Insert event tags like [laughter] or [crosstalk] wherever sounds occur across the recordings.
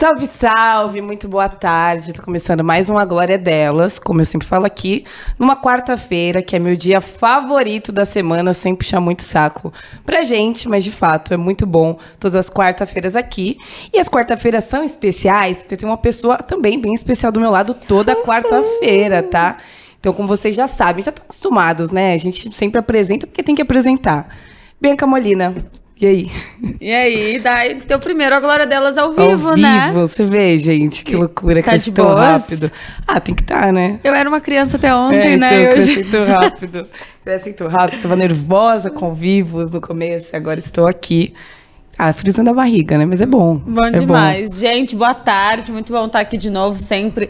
Salve, salve, muito boa tarde. Tô começando mais uma Glória Delas, como eu sempre falo aqui, numa quarta-feira, que é meu dia favorito da semana, sem puxar muito saco pra gente, mas de fato é muito bom todas as quarta-feiras aqui. E as quarta-feiras são especiais, porque tem uma pessoa também bem especial do meu lado toda quarta-feira, tá? Então, como vocês já sabem, já estão acostumados, né? A gente sempre apresenta porque tem que apresentar. Bianca Molina, e aí? E aí, daí teu primeiro a glória delas ao vivo, ao né? vivo, você vê, gente, que loucura, tá que tão rápido. Ah, tem que estar, tá, né? Eu era uma criança até ontem, é, né? Então, eu sinto rápido. Eu sinto rápido, estava nervosa com vivos no começo, agora estou aqui. Ah, frisando a barriga, né? Mas é bom. Bom é demais. Bom. Gente, boa tarde. Muito bom estar aqui de novo, sempre.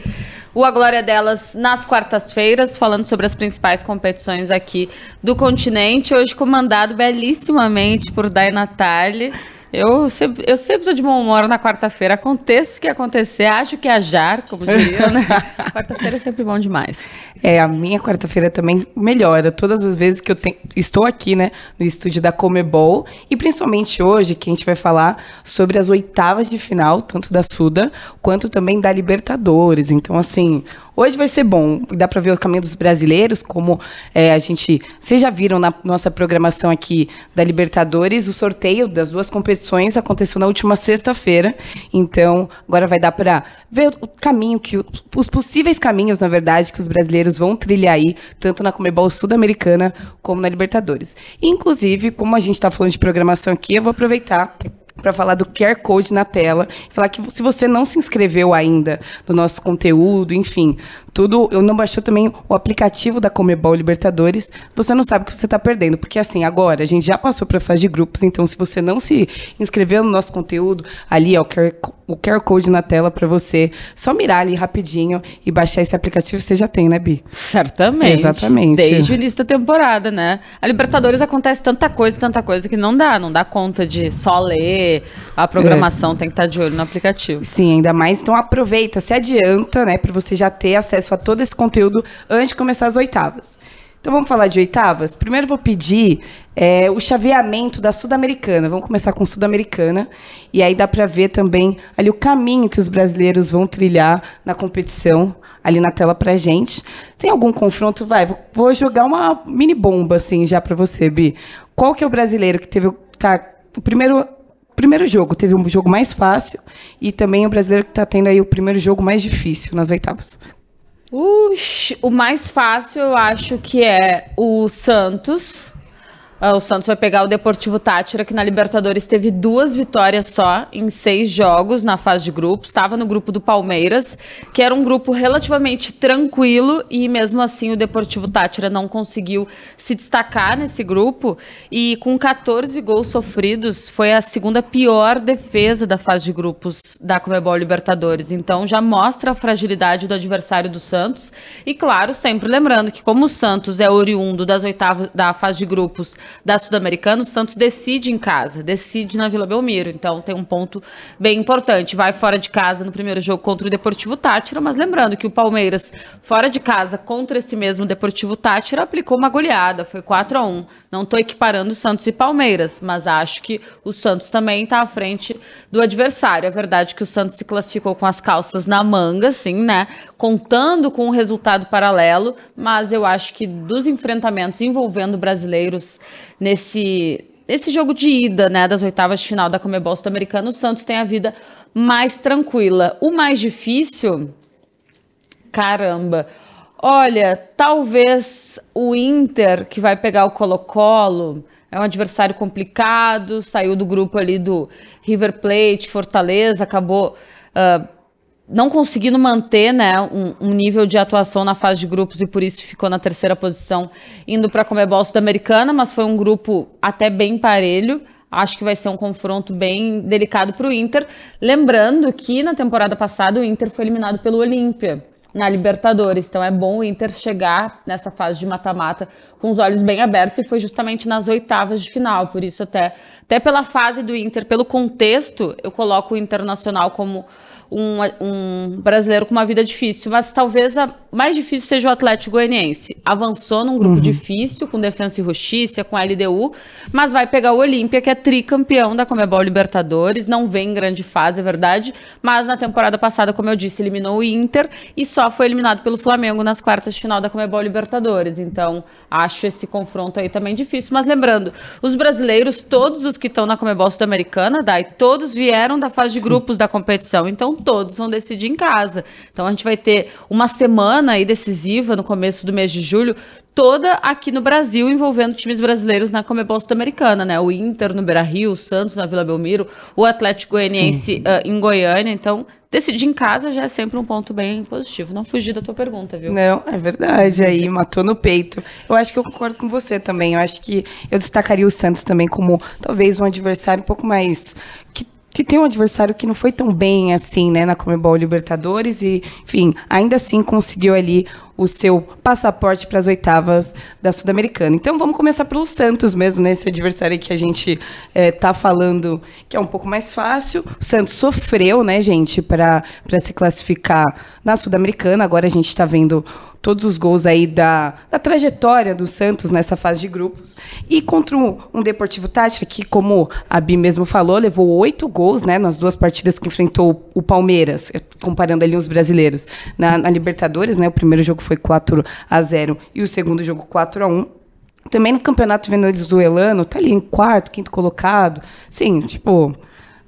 O A Glória Delas nas quartas-feiras, falando sobre as principais competições aqui do continente. Hoje comandado belíssimamente por Dai Natália. Eu sempre, eu sempre tô de bom humor na quarta-feira. Aconteça o que acontecer, acho que é ajar, como diria, né? [laughs] quarta-feira é sempre bom demais. É, a minha quarta-feira também melhora. Todas as vezes que eu tenho, estou aqui, né, no estúdio da Comebol, e principalmente hoje, que a gente vai falar sobre as oitavas de final, tanto da Suda, quanto também da Libertadores. Então, assim, Hoje vai ser bom. Dá para ver o caminho dos brasileiros, como é, a gente. Vocês já viram na nossa programação aqui da Libertadores, o sorteio das duas competições aconteceu na última sexta-feira. Então, agora vai dar para ver o caminho que. Os possíveis caminhos, na verdade, que os brasileiros vão trilhar aí, tanto na Comebol Sul-Americana como na Libertadores. Inclusive, como a gente está falando de programação aqui, eu vou aproveitar para falar do QR Code na tela, falar que se você não se inscreveu ainda no nosso conteúdo, enfim, tudo, eu não baixou também o aplicativo da Comebol Libertadores, você não sabe o que você está perdendo, porque assim, agora a gente já passou para a fase de grupos, então se você não se inscreveu no nosso conteúdo, ali é o QR, o QR Code na tela para você só mirar ali rapidinho e baixar esse aplicativo, você já tem, né, Bi? Certamente. Exatamente. Desde o início da temporada, né? A Libertadores acontece tanta coisa, tanta coisa que não dá, não dá conta de só ler, a programação é. tem que estar tá de olho no aplicativo. Sim, ainda mais, então aproveita, se adianta, né, para você já ter acesso acesso a todo esse conteúdo antes de começar as oitavas. Então vamos falar de oitavas? Primeiro vou pedir é, o chaveamento da Sul-Americana. Vamos começar com Sul-Americana. E aí dá para ver também ali o caminho que os brasileiros vão trilhar na competição, ali na tela pra gente. Tem algum confronto? Vai, vou jogar uma mini bomba assim já para você, Bi. Qual que é o brasileiro que teve tá, o primeiro primeiro jogo teve um jogo mais fácil e também o brasileiro que está tendo aí o primeiro jogo mais difícil nas oitavas. Ux, o mais fácil eu acho que é o Santos Uh, o Santos vai pegar o Deportivo Tátira, que na Libertadores teve duas vitórias só em seis jogos na fase de grupos. Estava no grupo do Palmeiras, que era um grupo relativamente tranquilo, e mesmo assim o Deportivo Tátira não conseguiu se destacar nesse grupo. E com 14 gols sofridos, foi a segunda pior defesa da fase de grupos da Comebol Libertadores. Então já mostra a fragilidade do adversário do Santos. E claro, sempre lembrando que, como o Santos é oriundo das oitavas da fase de grupos da Sul-Americana, o Santos decide em casa, decide na Vila Belmiro. Então tem um ponto bem importante. Vai fora de casa no primeiro jogo contra o Deportivo Tátira, mas lembrando que o Palmeiras, fora de casa contra esse mesmo Deportivo Tátira, aplicou uma goleada, foi 4 a 1 Não estou equiparando Santos e Palmeiras, mas acho que o Santos também está à frente do adversário. É verdade que o Santos se classificou com as calças na manga, sim, né? Contando com um resultado paralelo, mas eu acho que dos enfrentamentos envolvendo brasileiros nesse, nesse jogo de ida, né, das oitavas de final da Comebol Sul-Americana, o Santos tem a vida mais tranquila. O mais difícil, caramba. Olha, talvez o Inter, que vai pegar o Colo-Colo, é um adversário complicado, saiu do grupo ali do River Plate, Fortaleza, acabou uh, não conseguindo manter né, um, um, nível de atuação na fase de grupos e por isso ficou na terceira posição, indo para a Comebol Sudamericana, mas foi um grupo até bem parelho. Acho que vai ser um confronto bem delicado para o Inter. Lembrando que na temporada passada o Inter foi eliminado pelo Olímpia na Libertadores. Então é bom o Inter chegar nessa fase de mata-mata com os olhos bem abertos e foi justamente nas oitavas de final. Por isso, até, até pela fase do Inter, pelo contexto, eu coloco o Internacional como um, um brasileiro com uma vida difícil, mas talvez a mais difícil seja o Atlético Goianiense. Avançou num grupo uhum. difícil, com Defensa e Justiça, com a LDU, mas vai pegar o Olímpia, que é tricampeão da Comebol Libertadores, não vem em grande fase, é verdade, mas na temporada passada, como eu disse, eliminou o Inter e só foi eliminado pelo Flamengo nas quartas de final da Comebol Libertadores. Então, acho esse confronto aí também difícil. Mas lembrando, os brasileiros, todos os que estão na Comebol Sul-Americana, Dai, todos vieram da fase de Sim. grupos da competição, então todos vão decidir em casa. Então a gente vai ter uma semana aí decisiva no começo do mês de julho, toda aqui no Brasil, envolvendo times brasileiros na Comebol Sul-Americana, né? O Inter no Beira-Rio, o Santos na Vila Belmiro, o Atlético Goianiense uh, em Goiânia. Então, decidir em casa já é sempre um ponto bem positivo. Não fugir da tua pergunta, viu? Não, é verdade. Aí matou no peito. Eu acho que eu concordo com você também. Eu acho que eu destacaria o Santos também como talvez um adversário um pouco mais que que tem um adversário que não foi tão bem assim, né, na Comebol Libertadores e, enfim, ainda assim conseguiu ali o seu passaporte para as oitavas da Sul-Americana. Então vamos começar pelo Santos mesmo, né? Esse adversário que a gente está é, falando que é um pouco mais fácil. O Santos sofreu, né, gente, para se classificar na Sul-Americana. Agora a gente está vendo todos os gols aí da, da trajetória do Santos nessa fase de grupos. E contra um, um Deportivo Tática, que, como a Bi mesmo falou, levou oito gols né, nas duas partidas que enfrentou o Palmeiras, comparando ali os brasileiros. Na, na Libertadores, né, o primeiro jogo foi 4 a 0 e o segundo jogo 4 a 1 também no campeonato venezuelano, tá ali em quarto, quinto colocado. Sim, tipo,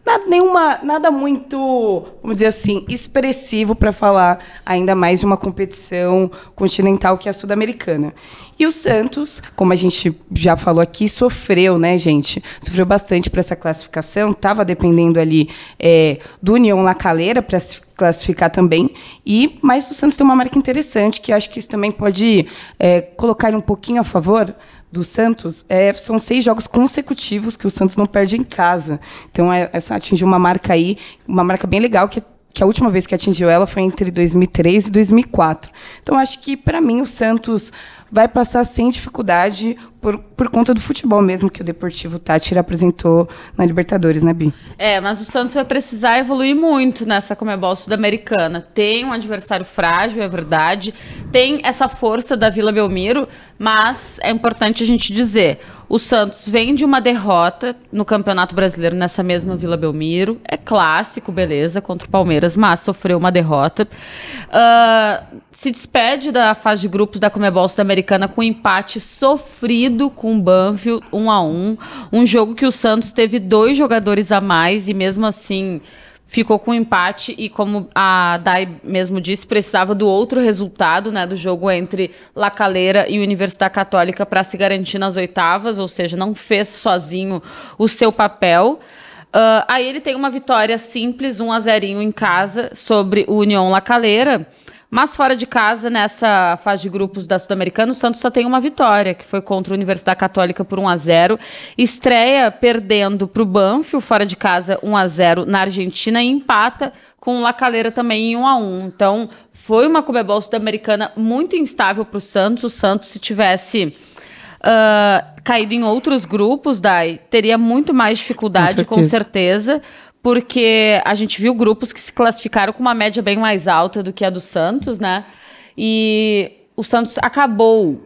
nada, nenhuma, nada muito, vamos dizer assim, expressivo para falar ainda mais de uma competição continental que é a sul-americana. E o Santos, como a gente já falou aqui, sofreu, né, gente? Sofreu bastante para essa classificação, estava dependendo ali é, do União La Calera para se classificar também. E mas o Santos tem uma marca interessante que acho que isso também pode é, colocar um pouquinho a favor do Santos, é, são seis jogos consecutivos que o Santos não perde em casa. Então, é, essa atingiu uma marca aí, uma marca bem legal, que, que a última vez que atingiu ela foi entre 2003 e 2004. Então, acho que, para mim, o Santos vai passar sem dificuldade por, por conta do futebol mesmo que o Deportivo Tátira apresentou na Libertadores, né, Bi? É, mas o Santos vai precisar evoluir muito nessa Comebol Sul-Americana. Tem um adversário frágil, é verdade. Tem essa força da Vila Belmiro, mas é importante a gente dizer: o Santos vem de uma derrota no Campeonato Brasileiro nessa mesma Vila Belmiro. É clássico, beleza, contra o Palmeiras, mas sofreu uma derrota. Uh, se despede da fase de grupos da Comebol Sul-Americana com um empate sofrido com o Banfield, um a um. Um jogo que o Santos teve dois jogadores a mais e mesmo assim ficou com um empate e como a Dai mesmo disse, precisava do outro resultado, né, do jogo entre La Calera e Universidade Católica para se garantir nas oitavas, ou seja, não fez sozinho o seu papel. Uh, aí ele tem uma vitória simples, 1 a 0 em casa sobre o União La Calera. Mas fora de casa, nessa fase de grupos da Sul-Americana, o Santos só tem uma vitória, que foi contra a Universidade Católica por 1 a 0 Estreia perdendo para o Banfield, fora de casa 1 a 0 na Argentina, e empata com o Lacaleira também em 1 a 1 Então, foi uma Comebol Sul-Americana muito instável para o Santos. O Santos, se tivesse... Uh, caído em outros grupos, Dai, teria muito mais dificuldade, com certeza, com certeza porque a gente viu grupos que se classificaram com uma média bem mais alta do que a do Santos, né? E o Santos acabou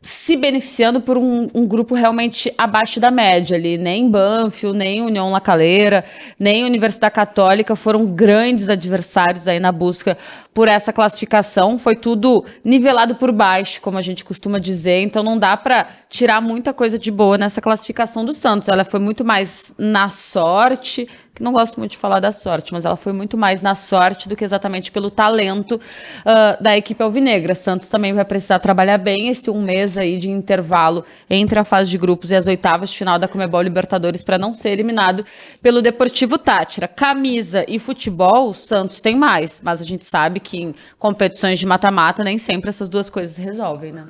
se beneficiando por um, um, grupo realmente abaixo da média ali. Nem Banfield, nem União La Calera, nem Universidade Católica foram grandes adversários aí na busca por essa classificação. Foi tudo nivelado por baixo, como a gente costuma dizer. Então não dá para tirar muita coisa de boa nessa classificação do Santos. Ela foi muito mais na sorte não gosto muito de falar da sorte, mas ela foi muito mais na sorte do que exatamente pelo talento uh, da equipe alvinegra. Santos também vai precisar trabalhar bem esse um mês aí de intervalo entre a fase de grupos e as oitavas de final da Comebol Libertadores para não ser eliminado pelo Deportivo Tátira. Camisa e futebol, o Santos tem mais, mas a gente sabe que em competições de mata-mata nem sempre essas duas coisas resolvem, né?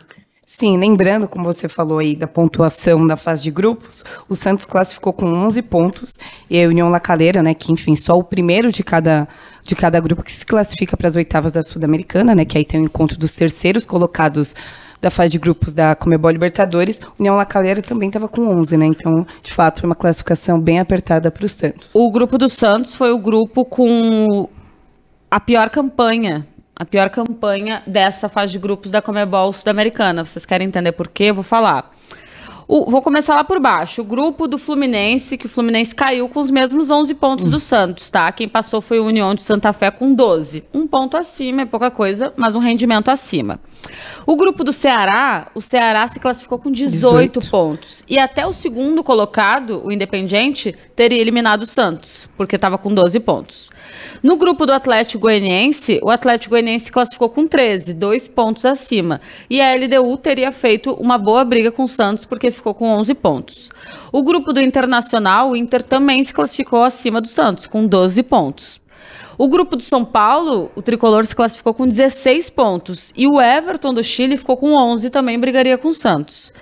Sim, lembrando, como você falou aí, da pontuação da fase de grupos, o Santos classificou com 11 pontos e a União La Calera, né, que enfim, só o primeiro de cada, de cada grupo que se classifica para as oitavas da Sul-Americana, né, que aí tem o encontro dos terceiros colocados da fase de grupos da Comebol Libertadores, União La Calera também estava com 11, né? Então, de fato, foi uma classificação bem apertada para o Santos. O grupo do Santos foi o grupo com a pior campanha a pior campanha dessa fase de grupos da Comebol Sul-Americana. Vocês querem entender por quê? Eu vou falar. O, vou começar lá por baixo. O grupo do Fluminense, que o Fluminense caiu com os mesmos 11 pontos do Santos, tá? Quem passou foi o União de Santa Fé com 12. Um ponto acima, é pouca coisa, mas um rendimento acima. O grupo do Ceará, o Ceará se classificou com 18, 18, pontos. E até o segundo colocado, o Independiente, teria eliminado o Santos, porque estava com 12 pontos. No grupo do Atlético Goianiense, o Atlético Goianiense classificou com 13, dois pontos acima. E a LDU teria feito uma boa briga com o Santos, porque ficou com 11 pontos. O grupo do Internacional, o Inter também se classificou acima do Santos, com 12 pontos. O grupo do São Paulo, o tricolor se classificou com 16 pontos. E o Everton do Chile ficou com 11 também brigaria com o Santos.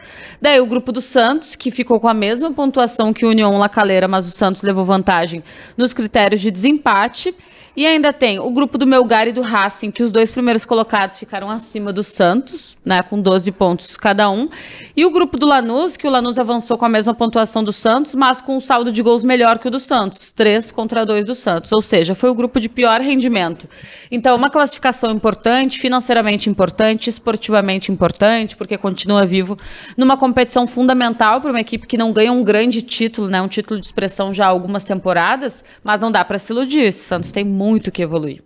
Daí o grupo do Santos, que ficou com a mesma pontuação que o União La Calera, mas o Santos levou vantagem nos critérios de desempate. E ainda tem o grupo do Melgar e do Racing, que os dois primeiros colocados ficaram acima do Santos, né, com 12 pontos cada um. E o grupo do Lanús, que o Lanús avançou com a mesma pontuação do Santos, mas com um saldo de gols melhor que o do Santos, 3 contra 2 do Santos. Ou seja, foi o grupo de pior rendimento. Então, uma classificação importante, financeiramente importante, esportivamente importante, porque continua vivo numa competição fundamental para uma equipe que não ganha um grande título, né, um título de expressão já há algumas temporadas, mas não dá para se iludir. Esse Santos tem muito muito que evoluir.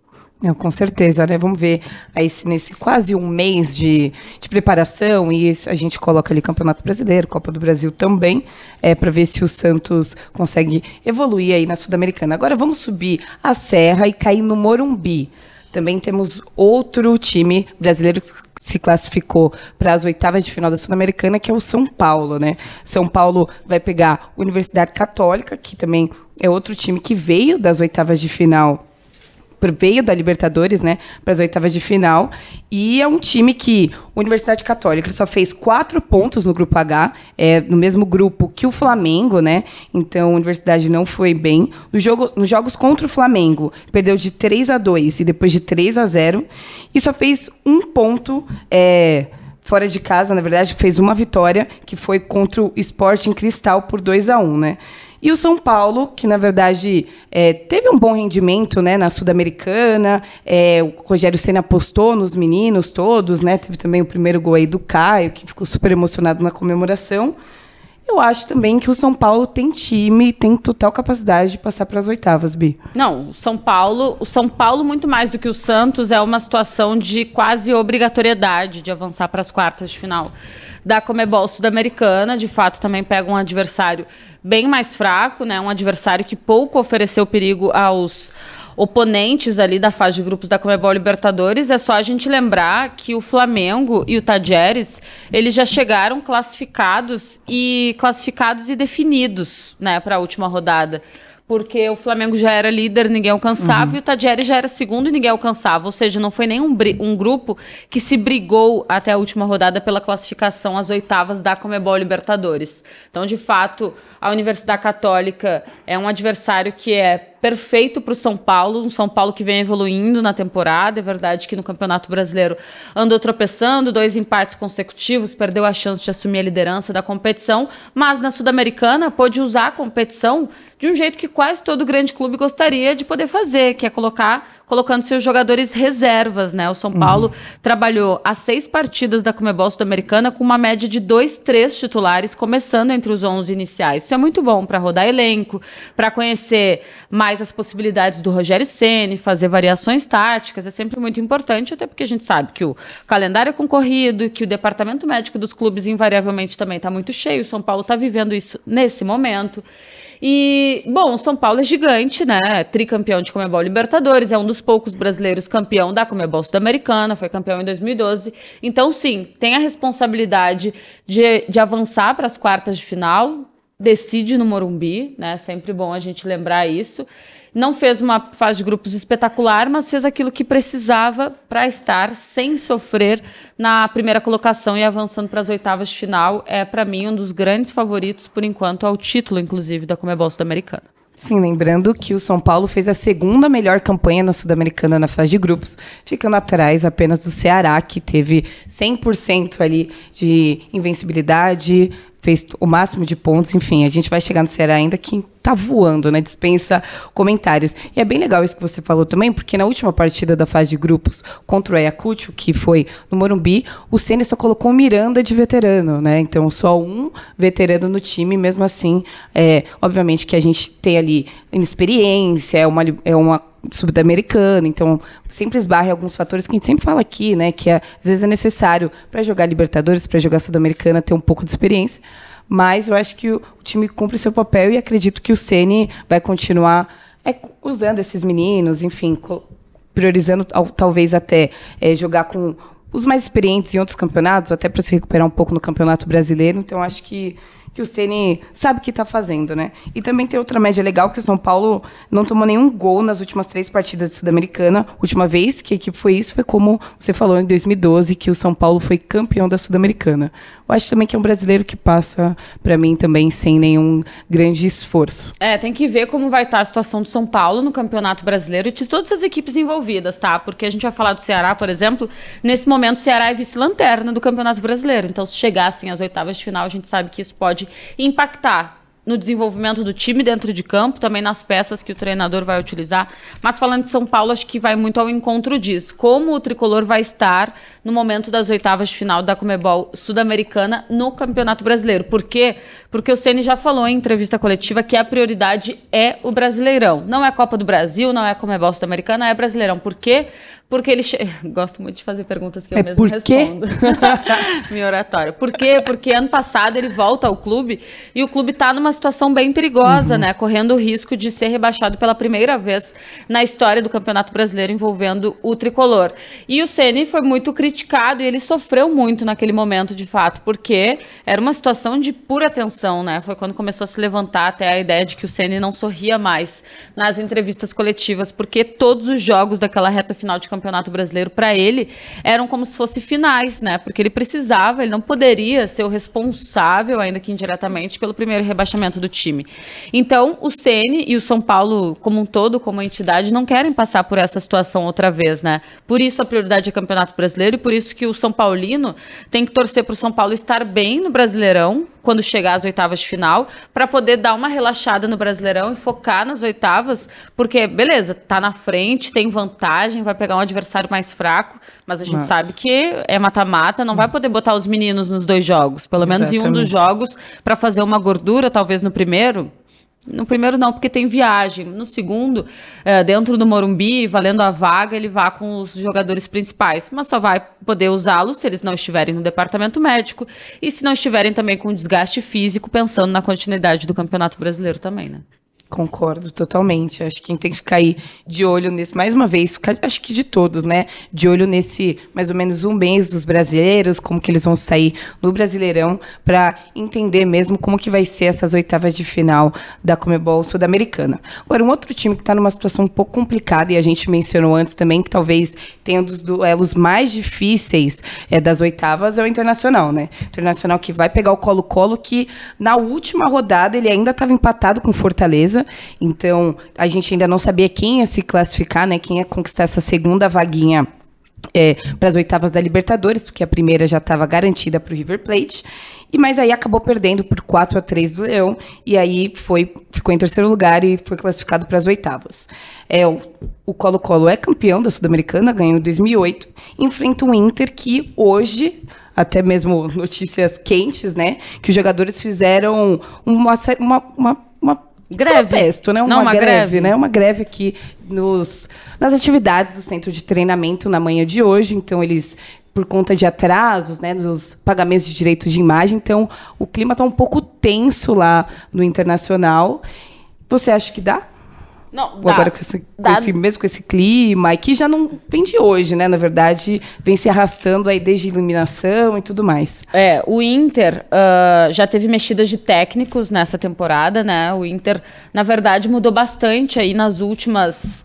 Com certeza, né? Vamos ver aí se nesse quase um mês de, de preparação, e a gente coloca ali Campeonato Brasileiro, Copa do Brasil também, é, para ver se o Santos consegue evoluir aí na Sul-Americana. Agora vamos subir a serra e cair no Morumbi. Também temos outro time brasileiro que se classificou para as oitavas de final da Sul-Americana, que é o São Paulo, né? São Paulo vai pegar Universidade Católica, que também é outro time que veio das oitavas de final veio da Libertadores, né, para as oitavas de final. E é um time que Universidade Católica só fez quatro pontos no grupo H, é, no mesmo grupo que o Flamengo, né? Então a Universidade não foi bem. No jogo, nos jogos contra o Flamengo, perdeu de 3 a 2 e depois de 3 a 0 e só fez um ponto. É, fora de casa, na verdade, fez uma vitória, que foi contra o Sporting Cristal por 2 a 1 né? E o São Paulo, que na verdade é, teve um bom rendimento né, na Sul-Americana, é, o Rogério Senna apostou nos meninos todos, né? Teve também o primeiro gol aí do Caio, que ficou super emocionado na comemoração. Eu acho também que o São Paulo tem time, tem total capacidade de passar para as oitavas, Bi. Não, o São Paulo, o São Paulo muito mais do que o Santos é uma situação de quase obrigatoriedade de avançar para as quartas de final da Comebol Sudamericana. De fato, também pega um adversário bem mais fraco, né? Um adversário que pouco ofereceu perigo aos oponentes ali da fase de grupos da Comebol Libertadores, é só a gente lembrar que o Flamengo e o Tajeres, eles já chegaram classificados e classificados e definidos, né, para a última rodada porque o Flamengo já era líder, ninguém alcançava, uhum. e o Tadieri já era segundo e ninguém alcançava. Ou seja, não foi nenhum um grupo que se brigou até a última rodada pela classificação às oitavas da Comebol Libertadores. Então, de fato, a Universidade Católica é um adversário que é perfeito para o São Paulo, um São Paulo que vem evoluindo na temporada. É verdade que no Campeonato Brasileiro andou tropeçando, dois empates consecutivos, perdeu a chance de assumir a liderança da competição, mas na Sul-Americana pôde usar a competição de um jeito que quase todo grande clube gostaria de poder fazer, que é colocar colocando seus jogadores reservas, né? O São Paulo uhum. trabalhou as seis partidas da Comebol Sul-Americana com uma média de dois, três titulares, começando entre os 11 iniciais. Isso é muito bom para rodar elenco, para conhecer mais as possibilidades do Rogério Ceni, fazer variações táticas. É sempre muito importante, até porque a gente sabe que o calendário é concorrido, que o departamento médico dos clubes invariavelmente também está muito cheio. O São Paulo está vivendo isso nesse momento. E, bom, São Paulo é gigante, né? Tricampeão de Comebol Libertadores, é um dos poucos brasileiros campeão da Comebol Sudamericana, foi campeão em 2012. Então, sim, tem a responsabilidade de, de avançar para as quartas de final, decide no Morumbi, né? Sempre bom a gente lembrar isso. Não fez uma fase de grupos espetacular, mas fez aquilo que precisava para estar sem sofrer na primeira colocação e avançando para as oitavas de final. É, para mim, um dos grandes favoritos, por enquanto, ao título, inclusive, da Comebol Sul-Americana. Sim, lembrando que o São Paulo fez a segunda melhor campanha na Sul-Americana na fase de grupos, ficando atrás apenas do Ceará, que teve 100% ali de invencibilidade, fez o máximo de pontos. Enfim, a gente vai chegar no Ceará ainda que tá voando, né? Dispensa comentários. E é bem legal isso que você falou também, porque na última partida da fase de grupos contra o Ayacucho, que foi no Morumbi, o Ceni só colocou o Miranda de veterano, né? Então só um veterano no time, mesmo assim, é, obviamente que a gente tem ali inexperiência, é uma, é uma sul-americana, então sempre esbarra em alguns fatores que a gente sempre fala aqui, né, que é, às vezes é necessário para jogar Libertadores, para jogar Sul-Americana ter um pouco de experiência, mas eu acho que o, o time cumpre seu papel e acredito que o Ceni vai continuar é, usando esses meninos, enfim, priorizando talvez até é, jogar com os mais experientes em outros campeonatos, até para se recuperar um pouco no Campeonato Brasileiro. Então acho que que o Ceni sabe o que está fazendo, né? E também tem outra média legal que o São Paulo não tomou nenhum gol nas últimas três partidas de Sul-Americana. Última vez que a equipe foi isso foi como você falou em 2012 que o São Paulo foi campeão da Sul-Americana. Eu acho também que é um brasileiro que passa para mim também sem nenhum grande esforço. É, tem que ver como vai estar tá a situação do São Paulo no Campeonato Brasileiro e de todas as equipes envolvidas, tá? Porque a gente vai falar do Ceará, por exemplo, nesse momento o Ceará é vice-lanterna do Campeonato Brasileiro. Então, se chegassem às oitavas de final, a gente sabe que isso pode pode impactar no desenvolvimento do time dentro de campo, também nas peças que o treinador vai utilizar. Mas falando de São Paulo, acho que vai muito ao encontro disso. Como o tricolor vai estar no momento das oitavas de final da Comebol Sul-Americana no Campeonato Brasileiro. Por quê? Porque o Ceni já falou em entrevista coletiva que a prioridade é o Brasileirão. Não é Copa do Brasil, não é Comebol Sul-Americana, é Brasileirão. Por quê? Porque ele. Che... [laughs] Gosto muito de fazer perguntas que eu é mesmo respondo. [laughs] Minha oratória. Por quê? Porque ano passado ele volta ao clube e o clube está numa situação bem perigosa, uhum. né? Correndo o risco de ser rebaixado pela primeira vez na história do Campeonato Brasileiro envolvendo o tricolor. E o Ceni foi muito criticado e ele sofreu muito naquele momento, de fato, porque era uma situação de pura tensão, né? Foi quando começou a se levantar até a ideia de que o Ceni não sorria mais nas entrevistas coletivas, porque todos os jogos daquela reta final de campeonato Campeonato Brasileiro para ele eram como se fossem finais, né? Porque ele precisava, ele não poderia ser o responsável, ainda que indiretamente, pelo primeiro rebaixamento do time. Então, o Ceni e o São Paulo, como um todo, como entidade, não querem passar por essa situação outra vez, né? Por isso a prioridade é Campeonato Brasileiro e por isso que o São Paulino tem que torcer para o São Paulo estar bem no Brasileirão, quando chegar às oitavas de final, para poder dar uma relaxada no Brasileirão e focar nas oitavas, porque, beleza, tá na frente, tem vantagem, vai pegar um adversário mais fraco, mas a gente Nossa. sabe que é mata-mata, não hum. vai poder botar os meninos nos dois jogos, pelo menos Exatamente. em um dos jogos, para fazer uma gordura, talvez no primeiro. No primeiro não, porque tem viagem. No segundo, é, dentro do Morumbi, valendo a vaga, ele vá com os jogadores principais. Mas só vai poder usá-los se eles não estiverem no departamento médico e se não estiverem também com desgaste físico, pensando na continuidade do Campeonato Brasileiro também, né? Concordo totalmente. Acho que quem tem que ficar aí de olho nesse, mais uma vez, acho que de todos, né? De olho nesse mais ou menos um mês dos brasileiros, como que eles vão sair no Brasileirão, para entender mesmo como que vai ser essas oitavas de final da Comebol Sul-Americana. Agora, um outro time que está numa situação um pouco complicada, e a gente mencionou antes também, que talvez tenha um dos duelos mais difíceis é, das oitavas, é o Internacional, né? Internacional que vai pegar o Colo-Colo, que na última rodada ele ainda estava empatado com Fortaleza então, a gente ainda não sabia quem ia se classificar, né? Quem ia conquistar essa segunda vaguinha é, para as oitavas da Libertadores, porque a primeira já estava garantida para o River Plate. E mas aí acabou perdendo por 4 a 3 do Leão e aí foi ficou em terceiro lugar e foi classificado para as oitavas. É o Colo-Colo é campeão da Sul-Americana, ganhou em 2008, enfrenta o Inter que hoje até mesmo [laughs] notícias quentes, né? Que os jogadores fizeram uma, uma, uma, uma Greve. Protesto, né? Uma, Não, uma greve, greve, né? Uma greve aqui nos, nas atividades do centro de treinamento na manhã de hoje. Então, eles, por conta de atrasos, né? Dos pagamentos de direitos de imagem. Então, o clima está um pouco tenso lá no internacional. Você acha que dá? Não, dá, agora com esse, com esse, mesmo com esse clima, que já não vem de hoje, né? Na verdade, vem se arrastando aí desde iluminação e tudo mais. É, o Inter uh, já teve mexidas de técnicos nessa temporada, né? O Inter, na verdade, mudou bastante aí nas últimas.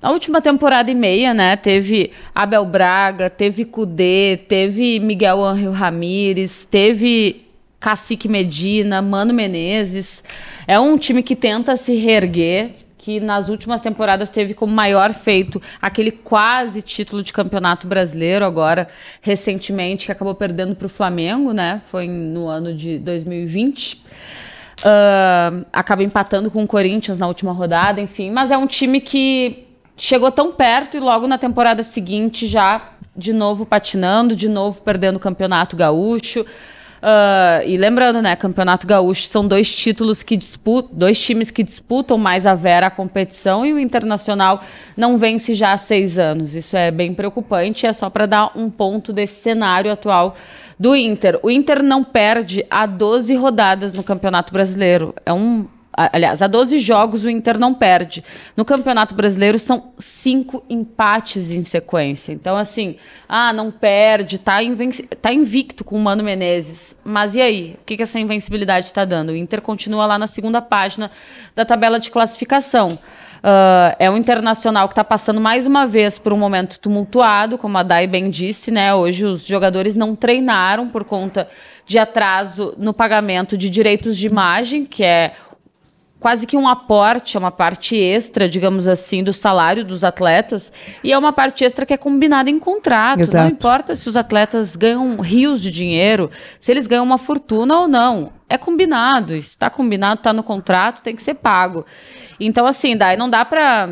Na última temporada e meia, né? Teve Abel Braga, teve Cudê, teve Miguel Ángel Ramírez, teve Cacique Medina, Mano Menezes. É um time que tenta se reerguer que nas últimas temporadas teve como maior feito aquele quase título de campeonato brasileiro agora recentemente que acabou perdendo para o Flamengo, né? Foi no ano de 2020. Uh, acaba empatando com o Corinthians na última rodada, enfim. Mas é um time que chegou tão perto e logo na temporada seguinte já de novo patinando, de novo perdendo o campeonato gaúcho. Uh, e lembrando, né, Campeonato Gaúcho são dois títulos que disputam, dois times que disputam mais a vera a competição e o Internacional não vence já há seis anos. Isso é bem preocupante, é só para dar um ponto desse cenário atual do Inter. O Inter não perde há 12 rodadas no Campeonato Brasileiro. É um. Aliás, há 12 jogos o Inter não perde. No Campeonato Brasileiro são cinco empates em sequência. Então, assim, ah, não perde, tá, tá invicto com o Mano Menezes. Mas e aí? O que, que essa invencibilidade está dando? O Inter continua lá na segunda página da tabela de classificação. Uh, é um internacional que está passando mais uma vez por um momento tumultuado, como a Dai bem disse, né? Hoje os jogadores não treinaram por conta de atraso no pagamento de direitos de imagem, que é quase que um aporte, é uma parte extra, digamos assim, do salário dos atletas, e é uma parte extra que é combinada em contrato. Exato. Não importa se os atletas ganham rios de dinheiro, se eles ganham uma fortuna ou não. É combinado, está combinado, está no contrato, tem que ser pago. Então, assim, daí não dá para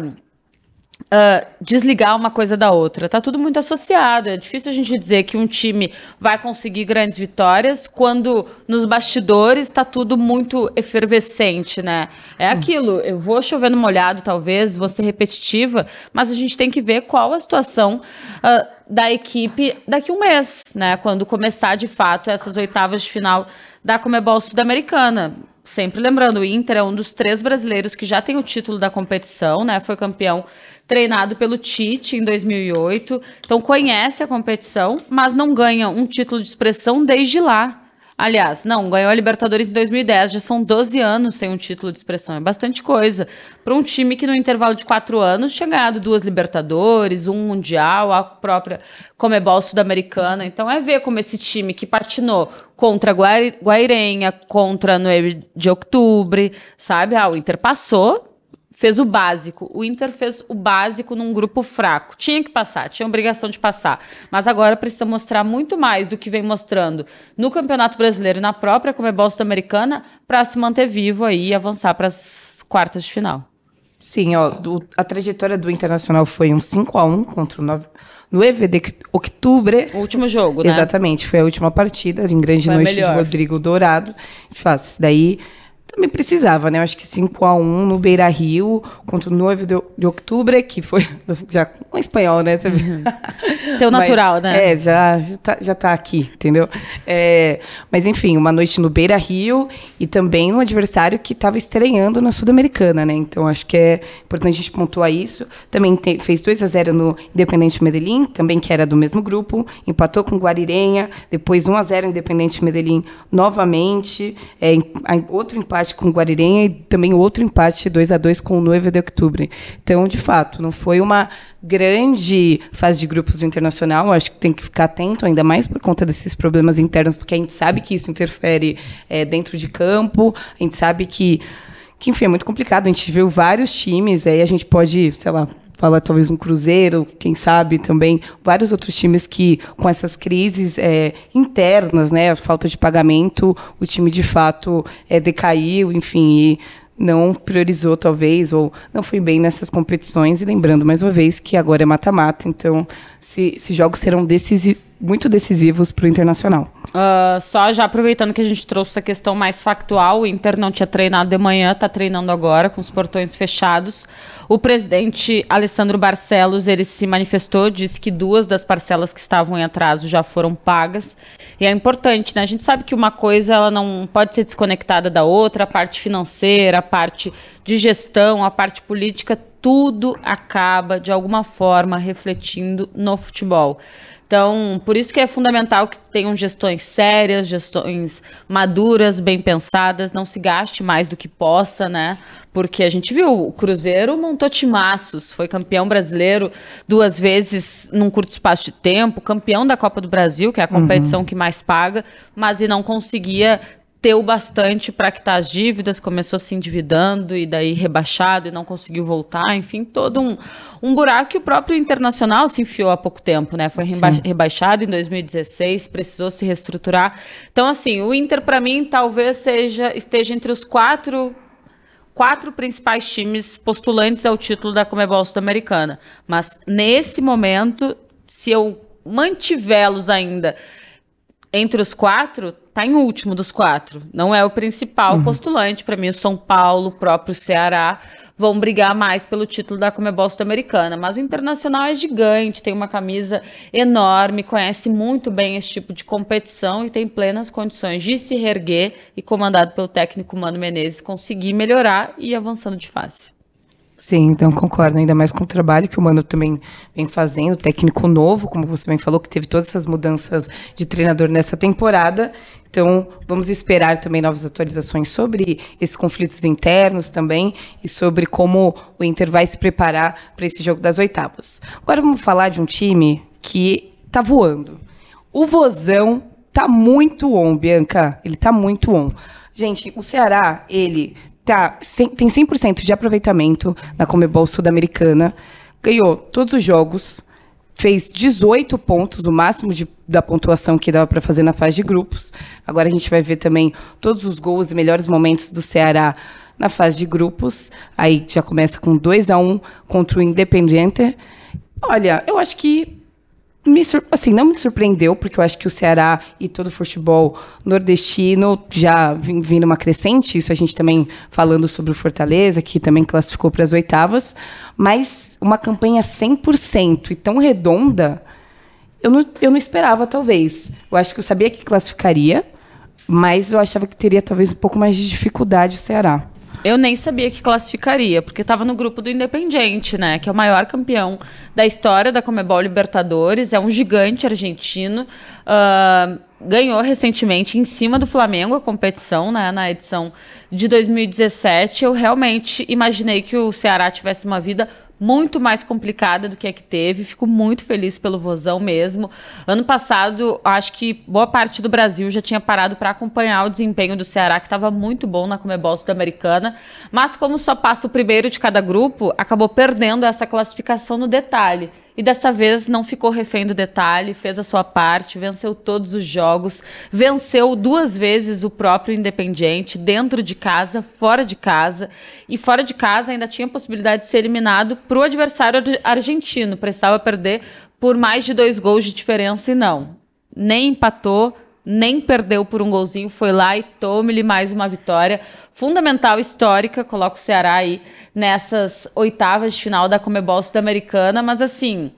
Uh, desligar uma coisa da outra. Tá tudo muito associado. É difícil a gente dizer que um time vai conseguir grandes vitórias quando nos bastidores está tudo muito efervescente, né? É hum. aquilo. Eu vou chovendo molhado, talvez, vou ser repetitiva, mas a gente tem que ver qual a situação uh, da equipe daqui a um mês, né? Quando começar de fato essas oitavas de final da Comebol Sul-Americana sempre lembrando, o Inter é um dos três brasileiros que já tem o título da competição, né? Foi campeão treinado pelo Tite em 2008. Então conhece a competição, mas não ganha um título de expressão desde lá. Aliás, não, ganhou a Libertadores em 2010, já são 12 anos sem um título de expressão. É bastante coisa. Para um time que, no intervalo de quatro anos, tinha ganhado duas Libertadores, um Mundial, a própria Comebol Sul-Americana. Então, é ver como esse time que patinou contra Guairenha, contra 9 de outubro, sabe? Ah, o Inter passou, fez o básico. O Inter fez o básico num grupo fraco. Tinha que passar, tinha obrigação de passar. Mas agora precisa mostrar muito mais do que vem mostrando no Campeonato Brasileiro e na própria Comebol Sul-Americana para se manter vivo aí e avançar para as quartas de final. Sim, ó, do, a trajetória do Internacional foi um 5 a 1 contra o 9 no EV de outubro. O último jogo, né? Exatamente, foi a última partida, em grande foi noite de Rodrigo Dourado. Faz, isso daí também precisava, né? Eu acho que 5 a 1 no Beira Rio contra o 9 de, de outubro, que foi [laughs] já um espanhol, né? Você uhum. Teu [laughs] natural, mas, né? É, já, já, tá, já tá aqui, entendeu? É, mas enfim, uma noite no Beira Rio e também um adversário que estava estreando na Sul-Americana, né? Então acho que é importante a gente pontuar isso. Também te, fez 2 a 0 no Independente Medellín, também que era do mesmo grupo, empatou com Guarirenha, depois 1 a 0 Independente Medellín novamente, é, outro empate empate com o Guarirenha e também outro empate 2 a 2 com o Noiva de Outubro. Então, de fato, não foi uma grande fase de grupos do Internacional. Acho que tem que ficar atento, ainda mais por conta desses problemas internos, porque a gente sabe que isso interfere é, dentro de campo, a gente sabe que que enfim é muito complicado. A gente viu vários times, aí a gente pode, sei lá, fala talvez um Cruzeiro, quem sabe também vários outros times que com essas crises é, internas, né, a falta de pagamento, o time de fato é, decaiu, enfim, e não priorizou talvez ou não foi bem nessas competições. E lembrando mais uma vez que agora é mata-mata, então se, esses jogos serão decisivos muito decisivos para o Internacional. Uh, só já aproveitando que a gente trouxe a questão mais factual, o Inter não tinha treinado de manhã, está treinando agora com os portões fechados. O presidente Alessandro Barcelos ele se manifestou, disse que duas das parcelas que estavam em atraso já foram pagas. E é importante, né? A gente sabe que uma coisa ela não pode ser desconectada da outra, a parte financeira, a parte de gestão, a parte política, tudo acaba de alguma forma refletindo no futebol. Então, por isso que é fundamental que tenham gestões sérias, gestões maduras, bem pensadas, não se gaste mais do que possa, né? Porque a gente viu, o Cruzeiro montou timaços, foi campeão brasileiro duas vezes num curto espaço de tempo, campeão da Copa do Brasil, que é a competição uhum. que mais paga, mas e não conseguia teu bastante para quitar as dívidas, começou se endividando e daí rebaixado e não conseguiu voltar, enfim, todo um, um buraco que o próprio Internacional se enfiou há pouco tempo, né? Foi reba Sim. rebaixado em 2016, precisou se reestruturar. Então, assim, o Inter, para mim, talvez seja esteja entre os quatro quatro principais times postulantes ao título da Comebol Sul-Americana. Mas nesse momento, se eu mantivê-los ainda entre os quatro, tá em último dos quatro. Não é o principal uhum. postulante. Para mim, o São Paulo, o próprio Ceará vão brigar mais pelo título da Comebol Sul-Americana. Mas o Internacional é gigante, tem uma camisa enorme, conhece muito bem esse tipo de competição e tem plenas condições de se reerguer e, comandado pelo técnico Mano Menezes, conseguir melhorar e ir avançando de fácil. Sim, então concordo, ainda mais com o trabalho que o Mano também vem fazendo, técnico novo, como você bem falou, que teve todas essas mudanças de treinador nessa temporada. Então, vamos esperar também novas atualizações sobre esses conflitos internos também e sobre como o Inter vai se preparar para esse jogo das oitavas. Agora vamos falar de um time que está voando. O Vozão tá muito on, Bianca. Ele tá muito on. Gente, o Ceará, ele tá, tem 100% de aproveitamento na Comebol Sul-Americana, ganhou todos os jogos, fez 18 pontos, o máximo de, da pontuação que dava para fazer na fase de grupos. Agora a gente vai ver também todos os gols e melhores momentos do Ceará na fase de grupos. Aí já começa com 2 a 1 contra o Independiente. Olha, eu acho que me, assim, não me surpreendeu, porque eu acho que o Ceará e todo o futebol nordestino já vindo uma crescente, isso a gente também falando sobre o Fortaleza, que também classificou para as oitavas, mas uma campanha 100% e tão redonda, eu não, eu não esperava, talvez. Eu acho que eu sabia que classificaria, mas eu achava que teria talvez um pouco mais de dificuldade o Ceará. Eu nem sabia que classificaria, porque estava no grupo do Independiente, né? Que é o maior campeão da história da Comebol Libertadores, é um gigante argentino. Uh, ganhou recentemente em cima do Flamengo a competição, né? Na edição de 2017. Eu realmente imaginei que o Ceará tivesse uma vida muito mais complicada do que a que teve. Fico muito feliz pelo Vozão mesmo. Ano passado, acho que boa parte do Brasil já tinha parado para acompanhar o desempenho do Ceará, que estava muito bom na Comebol Sul-Americana. Mas como só passa o primeiro de cada grupo, acabou perdendo essa classificação no detalhe. E dessa vez não ficou refém do detalhe, fez a sua parte, venceu todos os jogos, venceu duas vezes o próprio Independiente, dentro de casa, fora de casa. E fora de casa ainda tinha a possibilidade de ser eliminado para o adversário argentino. Precisava perder por mais de dois gols de diferença e não. Nem empatou, nem perdeu por um golzinho, foi lá e tome-lhe mais uma vitória fundamental histórica, coloca o Ceará aí nessas oitavas de final da Comebol Sul-Americana, mas assim,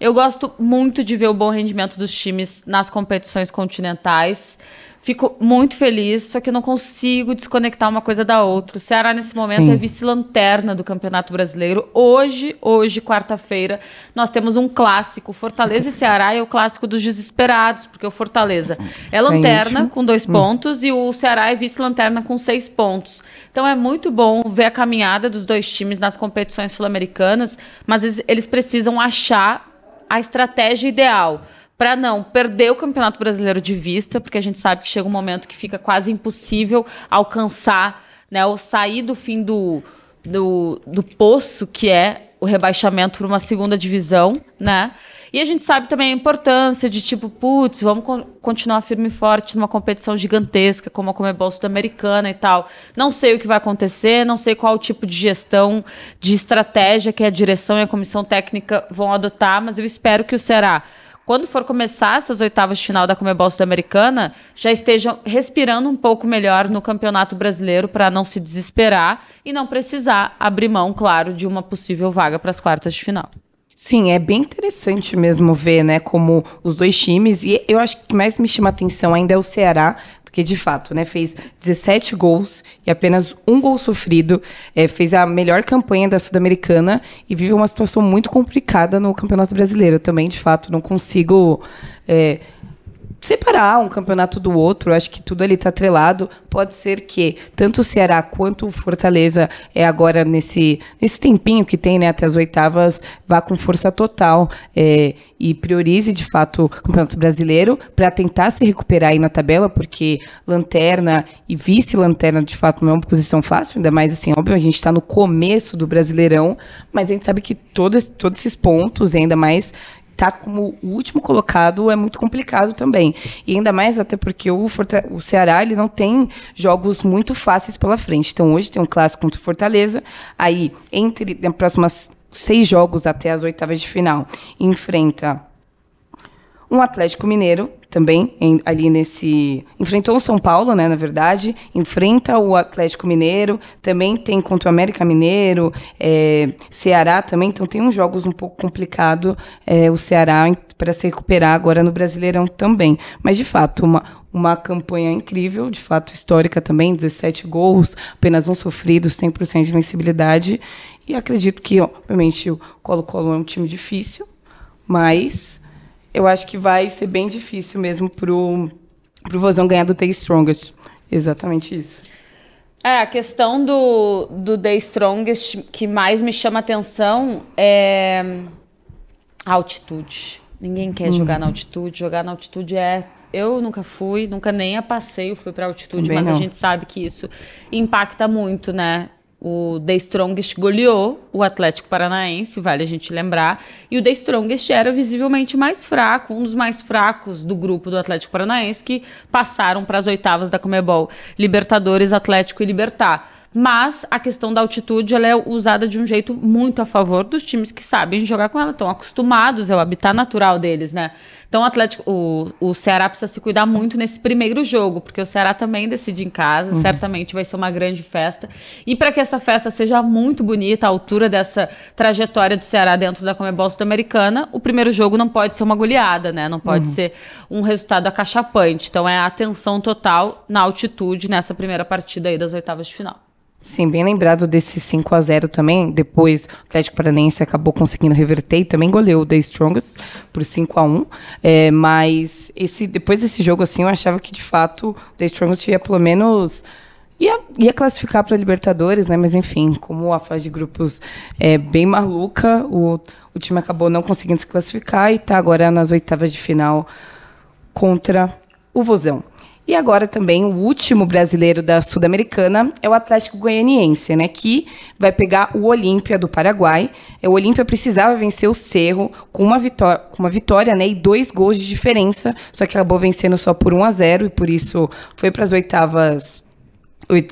eu gosto muito de ver o bom rendimento dos times nas competições continentais. Fico muito feliz, só que eu não consigo desconectar uma coisa da outra. O Ceará, nesse momento, Sim. é vice-lanterna do Campeonato Brasileiro. Hoje, hoje, quarta-feira, nós temos um clássico. Fortaleza e Ceará é o clássico dos desesperados, porque o Fortaleza é lanterna com dois hum. pontos e o Ceará é vice-lanterna com seis pontos. Então é muito bom ver a caminhada dos dois times nas competições sul-americanas, mas eles precisam achar a estratégia ideal para não perder o Campeonato Brasileiro de vista, porque a gente sabe que chega um momento que fica quase impossível alcançar, né, ou sair do fim do, do, do poço que é o rebaixamento para uma segunda divisão, né? E a gente sabe também a importância de tipo, putz, vamos co continuar firme e forte numa competição gigantesca como a Comebol Sul-Americana e tal. Não sei o que vai acontecer, não sei qual tipo de gestão, de estratégia que a direção e a comissão técnica vão adotar, mas eu espero que o Ceará quando for começar essas oitavas de final da Comebol Sul-Americana, já estejam respirando um pouco melhor no Campeonato Brasileiro para não se desesperar e não precisar abrir mão, claro, de uma possível vaga para as quartas de final. Sim, é bem interessante mesmo ver, né, como os dois times, e eu acho que mais me chama atenção ainda é o Ceará, porque de fato, né, fez 17 gols e apenas um gol sofrido, é, fez a melhor campanha da Sul-Americana e vive uma situação muito complicada no Campeonato Brasileiro. também, de fato, não consigo é, separar um campeonato do outro. Eu acho que tudo ali está atrelado. Pode ser que tanto o Ceará quanto o Fortaleza é agora nesse, nesse tempinho que tem, né, até as oitavas, vá com força total é, e priorize de fato o Campeonato Brasileiro para tentar se recuperar aí na tabela, porque lanterna e vice-lanterna de fato não é uma posição fácil, ainda mais assim, óbvio, a gente está no começo do Brasileirão, mas a gente sabe que todos, todos esses pontos, ainda mais tá como o último colocado é muito complicado também. E ainda mais até porque o, Forta o Ceará ele não tem jogos muito fáceis pela frente. Então hoje tem um clássico contra o Fortaleza, aí entre nas próximas seis jogos até as oitavas de final enfrenta um Atlético Mineiro também em, ali nesse enfrentou o São Paulo, né, na verdade, enfrenta o Atlético Mineiro, também tem contra o América Mineiro, é, Ceará também, então tem uns jogos um pouco complicado é, o Ceará para se recuperar agora no Brasileirão também, mas de fato uma uma campanha incrível, de fato histórica também, 17 gols, apenas um sofrido, 100% de vencibilidade. E acredito que, obviamente, o Colo-Colo é um time difícil, mas eu acho que vai ser bem difícil mesmo pro, pro Vozão ganhar do The Strongest. Exatamente isso. É, a questão do, do The Strongest que mais me chama atenção é a altitude. Ninguém quer hum. jogar na altitude. Jogar na altitude é. Eu nunca fui, nunca nem a passeio fui para altitude, Também mas não. a gente sabe que isso impacta muito, né? O The Strongest goleou o Atlético Paranaense, vale a gente lembrar. E o The Strongest era visivelmente mais fraco, um dos mais fracos do grupo do Atlético Paranaense, que passaram para as oitavas da Comebol Libertadores, Atlético e Libertar. Mas a questão da altitude ela é usada de um jeito muito a favor dos times que sabem jogar com ela, estão acostumados, é o habitat natural deles, né? Então o Atlético, o, o Ceará precisa se cuidar muito nesse primeiro jogo, porque o Ceará também decide em casa, uhum. certamente vai ser uma grande festa. E para que essa festa seja muito bonita, a altura dessa trajetória do Ceará dentro da Comebol Sul-Americana, o primeiro jogo não pode ser uma goleada, né? Não pode uhum. ser um resultado acachapante. Então é a atenção total na altitude nessa primeira partida aí das oitavas de final. Sim, bem lembrado desse 5 a 0 também. Depois o Atlético Paranaense acabou conseguindo reverter e também goleou o The Strongest por 5 a 1 é, Mas esse, depois desse jogo, assim, eu achava que de fato o The Strongest ia pelo menos. Ia, ia classificar para Libertadores, né? Mas enfim, como a fase de grupos é bem maluca, o, o time acabou não conseguindo se classificar e está agora nas oitavas de final contra o Vozão. E agora também o último brasileiro da Sul-Americana é o Atlético Goianiense, né, que vai pegar o Olímpia do Paraguai. É, o Olímpia precisava vencer o Cerro com uma vitória, com uma vitória né, e dois gols de diferença, só que acabou vencendo só por 1 a 0 e por isso foi para as oitavas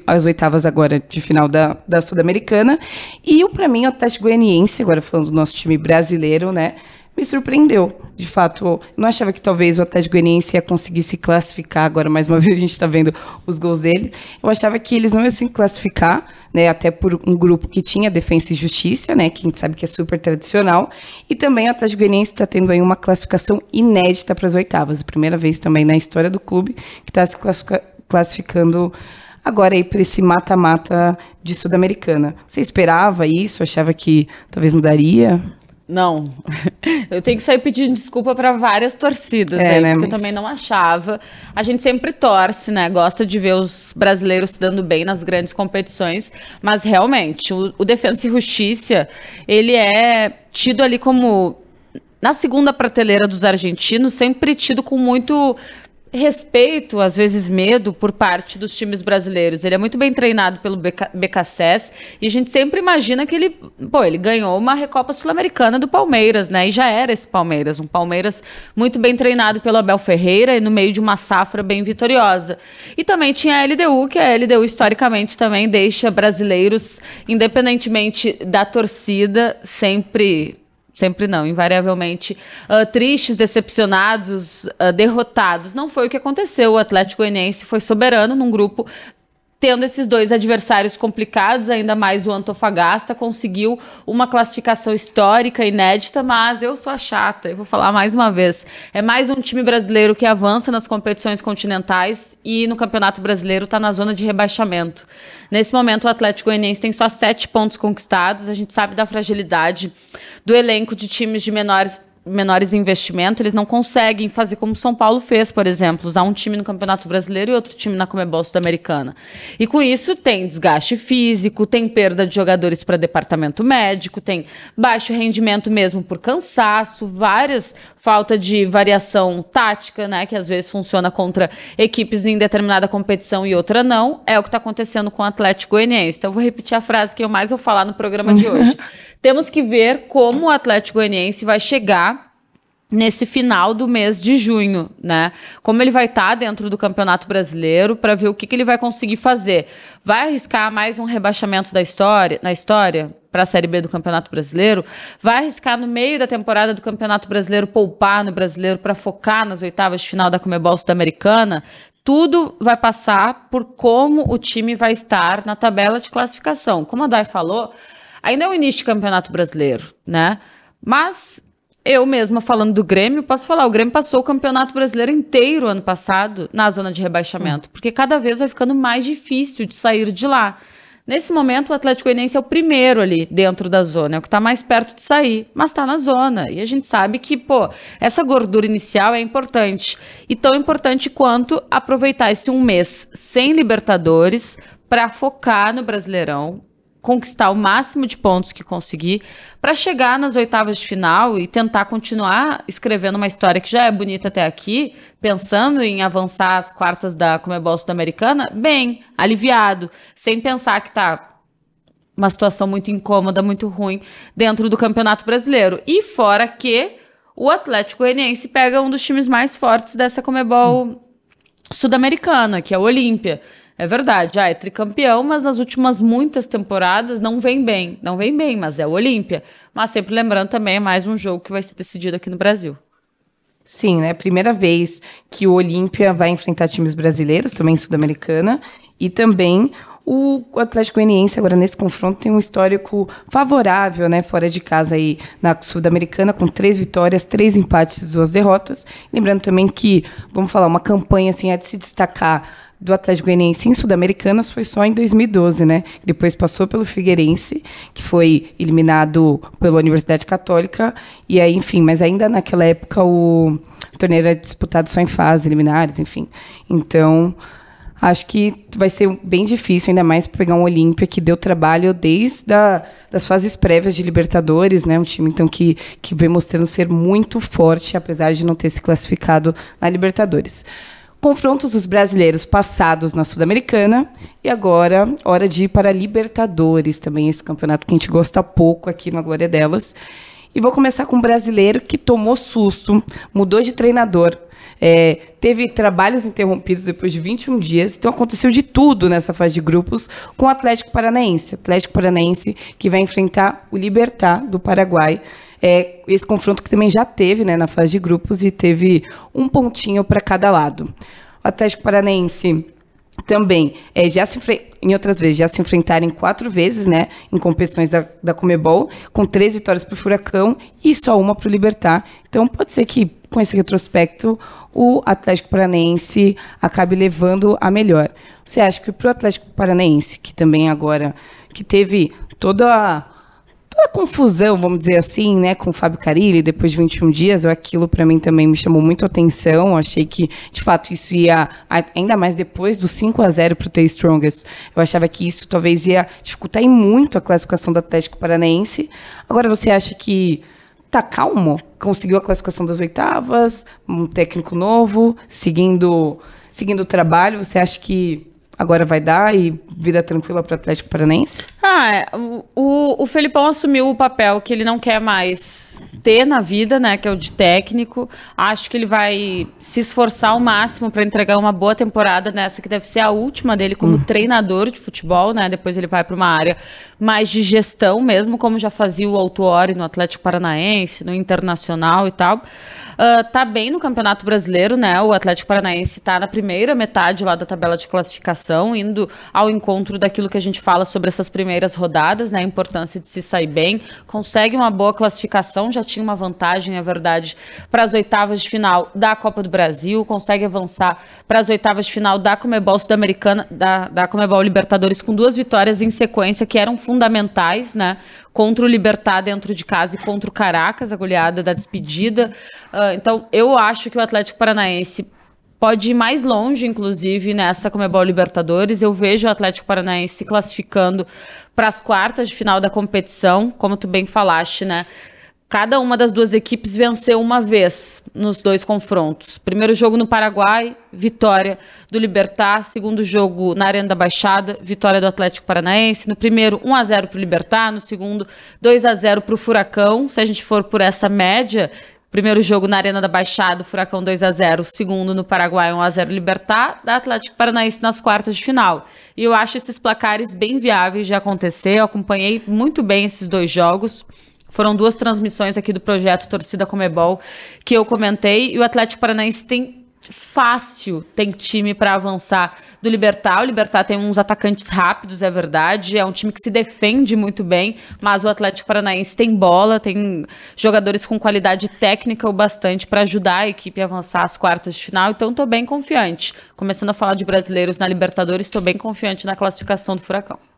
as oitavas agora de final da, da Sul-Americana. E para mim, o Atlético Goianiense, agora falando do nosso time brasileiro, né? Me surpreendeu. De fato, eu não achava que talvez o Atlético Goianiense ia conseguir se classificar. Agora, mais uma [laughs] vez, a gente está vendo os gols dele. Eu achava que eles não iam se classificar, né? Até por um grupo que tinha defesa e justiça, né? Que a gente sabe que é super tradicional. E também o Atlético Goianiense está tendo aí uma classificação inédita para as oitavas. A primeira vez também na história do clube que está se classificando agora aí para esse mata-mata de Sul-Americana. Você esperava isso? Achava que talvez não daria? Não. [laughs] Eu tenho que sair pedindo desculpa para várias torcidas, é, aí, né, porque mas... eu também não achava. A gente sempre torce, né? Gosta de ver os brasileiros se dando bem nas grandes competições, mas realmente, o, o Defensa e Justiça, ele é tido ali como na segunda prateleira dos argentinos, sempre tido com muito respeito, às vezes medo, por parte dos times brasileiros. Ele é muito bem treinado pelo BK, BKSS e a gente sempre imagina que ele, pô, ele ganhou uma Recopa Sul-Americana do Palmeiras, né? E já era esse Palmeiras, um Palmeiras muito bem treinado pelo Abel Ferreira e no meio de uma safra bem vitoriosa. E também tinha a LDU, que a LDU historicamente também deixa brasileiros, independentemente da torcida, sempre Sempre não, invariavelmente uh, tristes, decepcionados, uh, derrotados. Não foi o que aconteceu. O Atlético Goianiense foi soberano num grupo tendo esses dois adversários complicados, ainda mais o Antofagasta, conseguiu uma classificação histórica, inédita, mas eu sou a chata, eu vou falar mais uma vez. É mais um time brasileiro que avança nas competições continentais e no Campeonato Brasileiro está na zona de rebaixamento. Nesse momento, o Atlético Goianiense tem só sete pontos conquistados, a gente sabe da fragilidade do elenco de times de menores menores investimentos, eles não conseguem fazer como São Paulo fez, por exemplo, usar um time no Campeonato Brasileiro e outro time na Comebol Sul-Americana. E com isso tem desgaste físico, tem perda de jogadores para departamento médico, tem baixo rendimento mesmo por cansaço, várias falta de variação tática, né, que às vezes funciona contra equipes em determinada competição e outra não, é o que está acontecendo com o Atlético Goianiense. Então eu vou repetir a frase que eu mais vou falar no programa de hoje. [laughs] Temos que ver como o Atlético Goianiense vai chegar nesse final do mês de junho, né? Como ele vai estar tá dentro do Campeonato Brasileiro para ver o que, que ele vai conseguir fazer. Vai arriscar mais um rebaixamento da história, na história para a Série B do Campeonato Brasileiro? Vai arriscar no meio da temporada do Campeonato Brasileiro poupar no Brasileiro para focar nas oitavas de final da Comebol Sul-Americana? Tudo vai passar por como o time vai estar na tabela de classificação. Como a Dai falou, ainda é o início de Campeonato Brasileiro, né? Mas eu mesma falando do Grêmio, posso falar, o Grêmio passou o Campeonato Brasileiro inteiro ano passado na zona de rebaixamento, hum. porque cada vez vai ficando mais difícil de sair de lá. Nesse momento, o Atlético Goianiense é o primeiro ali dentro da zona, é o que está mais perto de sair, mas está na zona. E a gente sabe que, pô, essa gordura inicial é importante. E tão importante quanto aproveitar esse um mês sem Libertadores para focar no Brasileirão, conquistar o máximo de pontos que conseguir para chegar nas oitavas de final e tentar continuar escrevendo uma história que já é bonita até aqui, pensando em avançar as quartas da Comebol Sul-Americana, bem, aliviado, sem pensar que tá uma situação muito incômoda, muito ruim dentro do Campeonato Brasileiro. E fora que o Atlético Goianiense pega um dos times mais fortes dessa Comebol hum. Sul-Americana, que é o Olímpia. É verdade, ah, é tricampeão, mas nas últimas muitas temporadas não vem bem. Não vem bem, mas é o Olímpia. Mas sempre lembrando também, é mais um jogo que vai ser decidido aqui no Brasil. Sim, né? Primeira vez que o Olímpia vai enfrentar times brasileiros, também sul-americana, e também o Atlético Goianiense agora nesse confronto tem um histórico favorável, né, fora de casa aí na Sul-Americana com três vitórias, três empates, duas derrotas. Lembrando também que, vamos falar, uma campanha assim é de se destacar do Atlético Goianiense em Sul-Americanas foi só em 2012, né? Depois passou pelo Figueirense, que foi eliminado pela Universidade Católica, e aí, enfim, mas ainda naquela época o torneio era disputado só em fases eliminares, enfim. Então, acho que vai ser bem difícil, ainda mais pegar um Olímpia que deu trabalho desde a, das fases prévias de Libertadores, né? Um time então que, que vem mostrando ser muito forte, apesar de não ter se classificado na Libertadores confrontos dos brasileiros passados na Sul-Americana e agora hora de ir para Libertadores, também esse campeonato que a gente gosta pouco aqui na Glória delas. E vou começar com um brasileiro que tomou susto, mudou de treinador, é, teve trabalhos interrompidos depois de 21 dias, então aconteceu de tudo nessa fase de grupos com o Atlético Paranaense. Atlético Paranaense que vai enfrentar o Libertar do Paraguai é, esse confronto que também já teve né, na fase de grupos e teve um pontinho para cada lado. O Atlético Paranaense também é, já se em outras vezes já se enfrentaram quatro vezes, né, em competições da, da Comebol, com três vitórias para o Furacão e só uma para o Libertar. Então pode ser que com esse retrospecto o Atlético Paranaense acabe levando a melhor. Você acha que para o Atlético Paranaense, que também agora que teve toda a confusão, vamos dizer assim, né, com o Fábio Carilli, depois de 21 dias, aquilo para mim também me chamou muito atenção. Achei que, de fato, isso ia, ainda mais depois do 5 a 0 para o The Strongest, eu achava que isso talvez ia dificultar muito a classificação do Atlético Paranaense. Agora, você acha que tá calmo? Conseguiu a classificação das oitavas, um técnico novo, seguindo, seguindo o trabalho, você acha que agora vai dar e vida tranquila para o Atlético Paranaense? Ah, é. o, o Felipão assumiu o papel que ele não quer mais ter na vida, né, que é o de técnico. Acho que ele vai se esforçar ao máximo para entregar uma boa temporada nessa que deve ser a última dele como hum. treinador de futebol, né? Depois ele vai para uma área mais de gestão mesmo, como já fazia o Autuori no Atlético Paranaense, no Internacional e tal. Uh, tá bem no Campeonato Brasileiro, né? O Atlético Paranaense está na primeira metade lá da tabela de classificação indo ao encontro daquilo que a gente fala sobre essas primeiras rodadas, né? A importância de se sair bem. Consegue uma boa classificação, já tinha uma vantagem, é verdade, para as oitavas de final da Copa do Brasil, consegue avançar para as oitavas de final da Comebol Sul-Americana, da, da Comebol Libertadores, com duas vitórias em sequência que eram fundamentais, né? Contra o Libertar dentro de casa e contra o Caracas, a goleada da despedida. Uh, então, eu acho que o Atlético Paranaense pode ir mais longe, inclusive, nessa Comebol Libertadores. Eu vejo o Atlético Paranaense se classificando para as quartas de final da competição, como tu bem falaste, né? Cada uma das duas equipes venceu uma vez nos dois confrontos. Primeiro jogo no Paraguai, vitória do Libertar. Segundo jogo na Arena da Baixada, vitória do Atlético Paranaense. No primeiro, 1 a 0 para o Libertar. No segundo, 2 a 0 para o Furacão. Se a gente for por essa média, Primeiro jogo na Arena da Baixada, Furacão 2 a 0 Segundo no Paraguai, 1 a 0 Libertar, da Atlético Paranaense nas quartas de final. E eu acho esses placares bem viáveis de acontecer. Eu acompanhei muito bem esses dois jogos. Foram duas transmissões aqui do projeto Torcida Comebol que eu comentei. E o Atlético Paranaense tem fácil, tem time para avançar do Libertar. O Libertar tem uns atacantes rápidos, é verdade. É um time que se defende muito bem, mas o Atlético Paranaense tem bola, tem jogadores com qualidade técnica o bastante para ajudar a equipe a avançar às quartas de final. Então, estou bem confiante. Começando a falar de brasileiros na Libertadores, estou bem confiante na classificação do Furacão.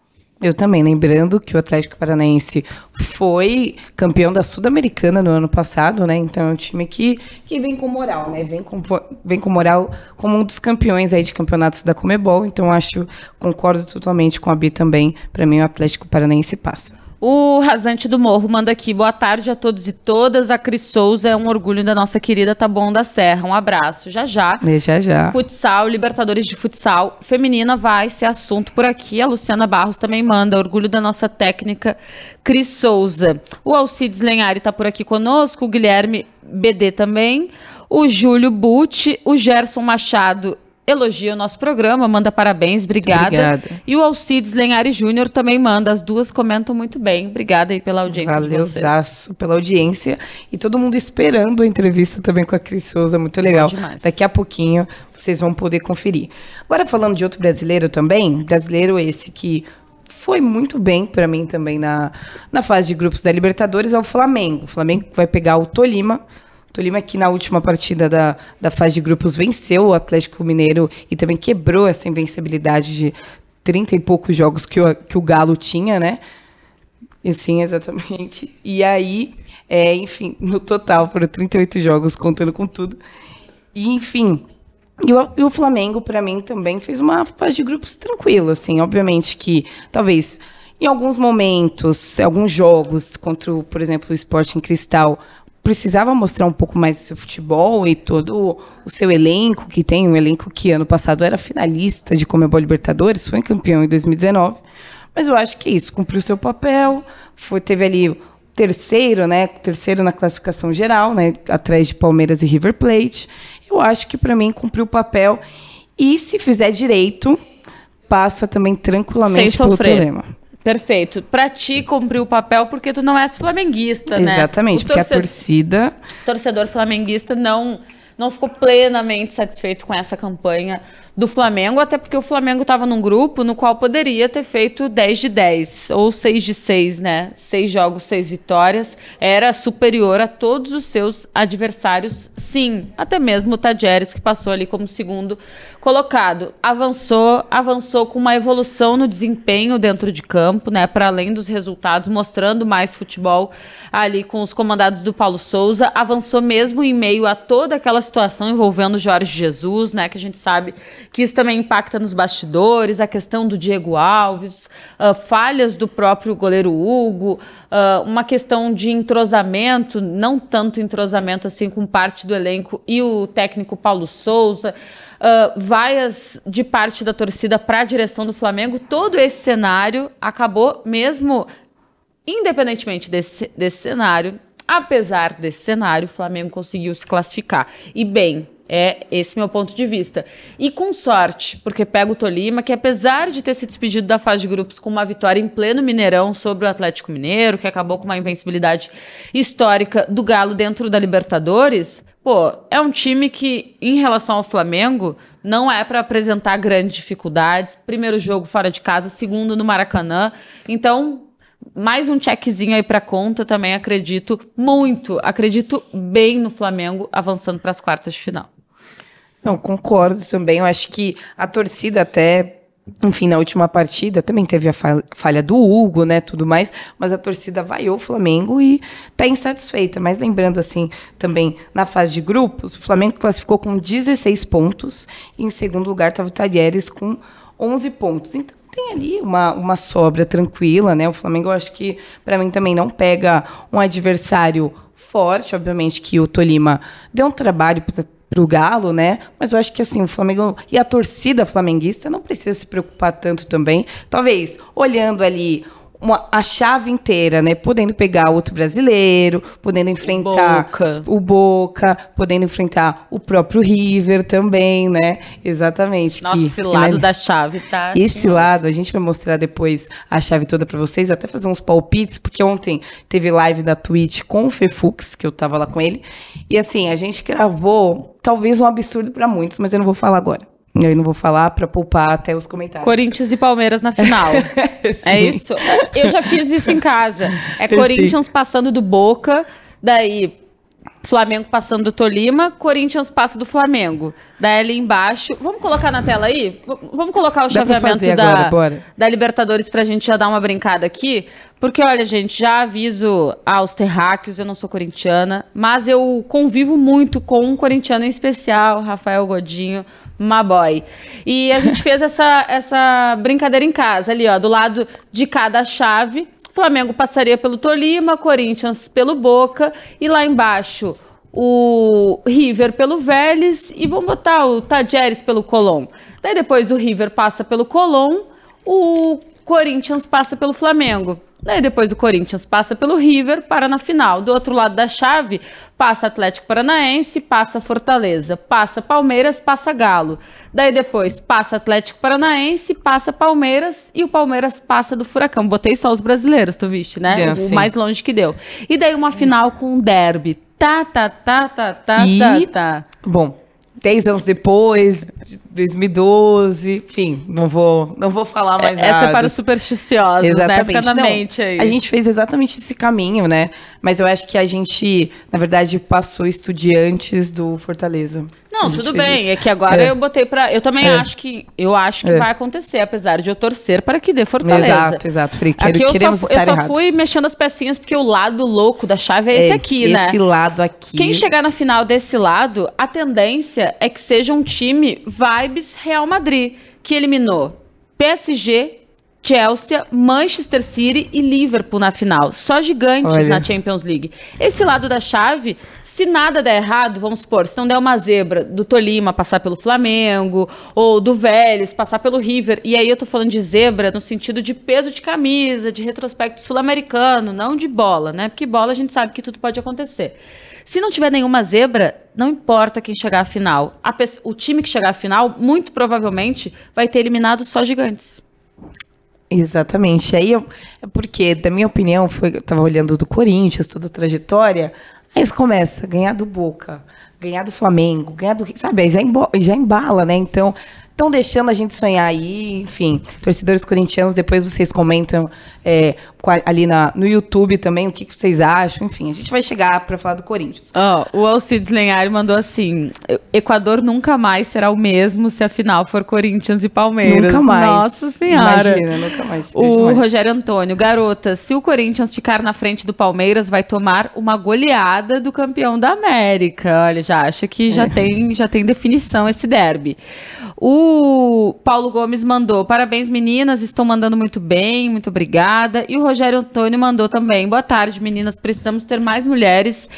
Eu também, lembrando que o Atlético Paranaense foi campeão da Sul-Americana no ano passado, né? Então é um time que, que vem com moral, né? Vem com, vem com moral como um dos campeões aí de campeonatos da Comebol. Então acho, concordo totalmente com a Bi também. Para mim o Atlético Paranaense passa. O Rasante do Morro manda aqui. Boa tarde a todos e todas. A Cris Souza é um orgulho da nossa querida Taboão da Serra. Um abraço. Já já. E já já. Futsal, Libertadores de Futsal. Feminina vai ser assunto por aqui. A Luciana Barros também manda. Orgulho da nossa técnica Cris Souza. O Alcides Lenhari está por aqui conosco. O Guilherme BD também. O Júlio Butti. O Gerson Machado elogia o nosso programa, manda parabéns, obrigada. obrigada. E o Alcides Lenhari Júnior também manda, as duas comentam muito bem. Obrigada aí pela audiência Valeu, Zaço, pela audiência. E todo mundo esperando a entrevista também com a Cris Souza, muito legal. Daqui a pouquinho vocês vão poder conferir. Agora falando de outro brasileiro também, brasileiro esse que foi muito bem para mim também na, na fase de grupos da Libertadores é o Flamengo. O Flamengo vai pegar o Tolima, Tolima que na última partida da, da fase de grupos venceu o Atlético Mineiro e também quebrou essa invencibilidade de 30 e poucos jogos que o, que o Galo tinha, né? E, sim, exatamente. E aí, é, enfim, no total, foram 38 jogos, contando com tudo. E, enfim, e o, e o Flamengo, para mim, também fez uma fase de grupos tranquila, assim. Obviamente que, talvez, em alguns momentos, alguns jogos, contra, por exemplo, o Sporting Cristal, precisava mostrar um pouco mais do seu futebol e todo o seu elenco que tem, um elenco que ano passado era finalista de Comebol Libertadores, foi campeão em 2019. Mas eu acho que é isso, cumpriu seu papel, foi teve ali terceiro, né, terceiro na classificação geral, né, atrás de Palmeiras e River Plate. Eu acho que para mim cumpriu o papel e se fizer direito, passa também tranquilamente pelo Tolema. Perfeito. Para ti cumprir o papel porque tu não és flamenguista, né? Exatamente, porque a torcida. Torcedor flamenguista não não ficou plenamente satisfeito com essa campanha do Flamengo, até porque o Flamengo estava num grupo no qual poderia ter feito 10 de 10 ou 6 de 6, né? Seis jogos, seis vitórias. Era superior a todos os seus adversários, sim. Até mesmo o Tajeres, que passou ali como segundo colocado. Avançou, avançou com uma evolução no desempenho dentro de campo, né? Para além dos resultados, mostrando mais futebol ali com os comandados do Paulo Souza. Avançou mesmo em meio a toda aquela situação envolvendo Jorge Jesus, né? Que a gente sabe que isso também impacta nos bastidores, a questão do Diego Alves, uh, falhas do próprio goleiro Hugo, uh, uma questão de entrosamento, não tanto entrosamento assim com parte do elenco e o técnico Paulo Souza. Uh, vaias de parte da torcida para a direção do Flamengo, todo esse cenário acabou, mesmo independentemente desse, desse cenário, apesar desse cenário, o Flamengo conseguiu se classificar. E bem, é esse meu ponto de vista. E com sorte, porque pega o Tolima, que apesar de ter se despedido da fase de grupos com uma vitória em pleno Mineirão sobre o Atlético Mineiro, que acabou com uma invencibilidade histórica do Galo dentro da Libertadores, pô, é um time que, em relação ao Flamengo, não é para apresentar grandes dificuldades. Primeiro jogo fora de casa, segundo no Maracanã. Então, mais um checkzinho aí para conta também, acredito muito, acredito bem no Flamengo avançando para as quartas de final. Não, concordo também. Eu acho que a torcida até enfim, na última partida também teve a falha do Hugo, né, tudo mais, mas a torcida vaiou o Flamengo e tá insatisfeita. Mas lembrando, assim, também na fase de grupos, o Flamengo classificou com 16 pontos e em segundo lugar estava o Talheres com 11 pontos. Então tem ali uma, uma sobra tranquila, né? O Flamengo, eu acho que, para mim, também não pega um adversário forte, obviamente que o Tolima deu um trabalho para o Galo, né? Mas eu acho que assim, o Flamengo e a torcida flamenguista não precisa se preocupar tanto também. Talvez olhando ali uma, a chave inteira, né? Podendo pegar outro brasileiro, podendo enfrentar Boca. o Boca, podendo enfrentar o próprio River também, né? Exatamente. Nossa, que, esse lado da chave, tá? Esse lado, a gente vai mostrar depois a chave toda para vocês, até fazer uns palpites, porque ontem teve live da Twitch com o Fefux, que eu tava lá com ele. E assim, a gente gravou talvez um absurdo para muitos, mas eu não vou falar agora. Eu não vou falar para poupar até os comentários. Corinthians e Palmeiras na final. [laughs] é isso? Eu já fiz isso em casa. É Corinthians Sim. passando do Boca, daí Flamengo passando do Tolima, Corinthians passa do Flamengo. Daí ali embaixo. Vamos colocar na tela aí? V vamos colocar o chaveamento da, agora, da Libertadores pra gente já dar uma brincada aqui. Porque, olha, gente, já aviso aos terráqueos, eu não sou corintiana, mas eu convivo muito com um corintiano em especial, Rafael Godinho Maboy. E a gente fez essa, essa brincadeira em casa, ali, ó, do lado de cada chave. Flamengo passaria pelo Tolima, Corinthians pelo Boca e lá embaixo o River pelo Vélez e vamos botar o Tajeres pelo Colón. Daí depois o River passa pelo Colón, o Corinthians passa pelo Flamengo. Daí depois o Corinthians passa pelo River, para na final. Do outro lado da chave, passa Atlético Paranaense, passa Fortaleza, passa Palmeiras, passa Galo. Daí depois passa Atlético Paranaense, passa Palmeiras e o Palmeiras passa do Furacão. Botei só os brasileiros, tu viste, né? É, o mais longe que deu. E daí uma final com um derby. Tá, tá, tá, tá, tá, e... tá, tá. Bom, 10 anos depois, 2012, enfim, não vou, não vou falar mais Essa nada. Essa é para os supersticiosos, né? exatamente. né? Fica na não, mente aí. A gente fez exatamente esse caminho, né? Mas eu acho que a gente, na verdade, passou estudiantes do Fortaleza. Não, tudo bem. Isso. É que agora é. eu botei para. Eu também é. acho que eu acho que é. vai acontecer, apesar de eu torcer para que dê Fortaleza. Exato, exato. Falei, quero, aqui eu queremos só, estar eu só fui mexendo as pecinhas porque o lado louco da chave é, esse é, aqui, esse né? Esse lado aqui. Quem chegar na final desse lado, a tendência é que seja um time vibes Real Madrid, que eliminou PSG, Chelsea, Manchester City e Liverpool na final. Só gigantes Olha. na Champions League. Esse lado da chave se nada der errado, vamos supor, se não der uma zebra do Tolima passar pelo Flamengo, ou do Vélez passar pelo River, e aí eu tô falando de zebra no sentido de peso de camisa, de retrospecto sul-americano, não de bola, né? Porque bola a gente sabe que tudo pode acontecer. Se não tiver nenhuma zebra, não importa quem chegar à final. O time que chegar à final, muito provavelmente, vai ter eliminado só gigantes. Exatamente. Aí eu, é porque, da minha opinião, foi, eu tava olhando do Corinthians, toda a trajetória. Aí você começa a ganhar do Boca, ganhar do Flamengo, ganhar do. Sabe? Aí já, já embala, né? Então, estão deixando a gente sonhar aí, enfim, torcedores corintianos, depois vocês comentam é, ali na, no YouTube também o que, que, vocês acham, enfim, a gente vai chegar para falar do Corinthians. Oh, o Alcides Lenhari mandou assim, Equador nunca mais será o mesmo se a final for Corinthians e Palmeiras. Nunca mais. Nossa Senhora. Imagina, nunca mais. O mais. Rogério Antônio, garota, se o Corinthians ficar na frente do Palmeiras, vai tomar uma goleada do campeão da América. Olha, já acha que já, é. tem, já tem definição esse derby. O Paulo Gomes mandou: parabéns, meninas, estão mandando muito bem, muito obrigada. E o Rogério Antônio mandou também: boa tarde, meninas, precisamos ter mais mulheres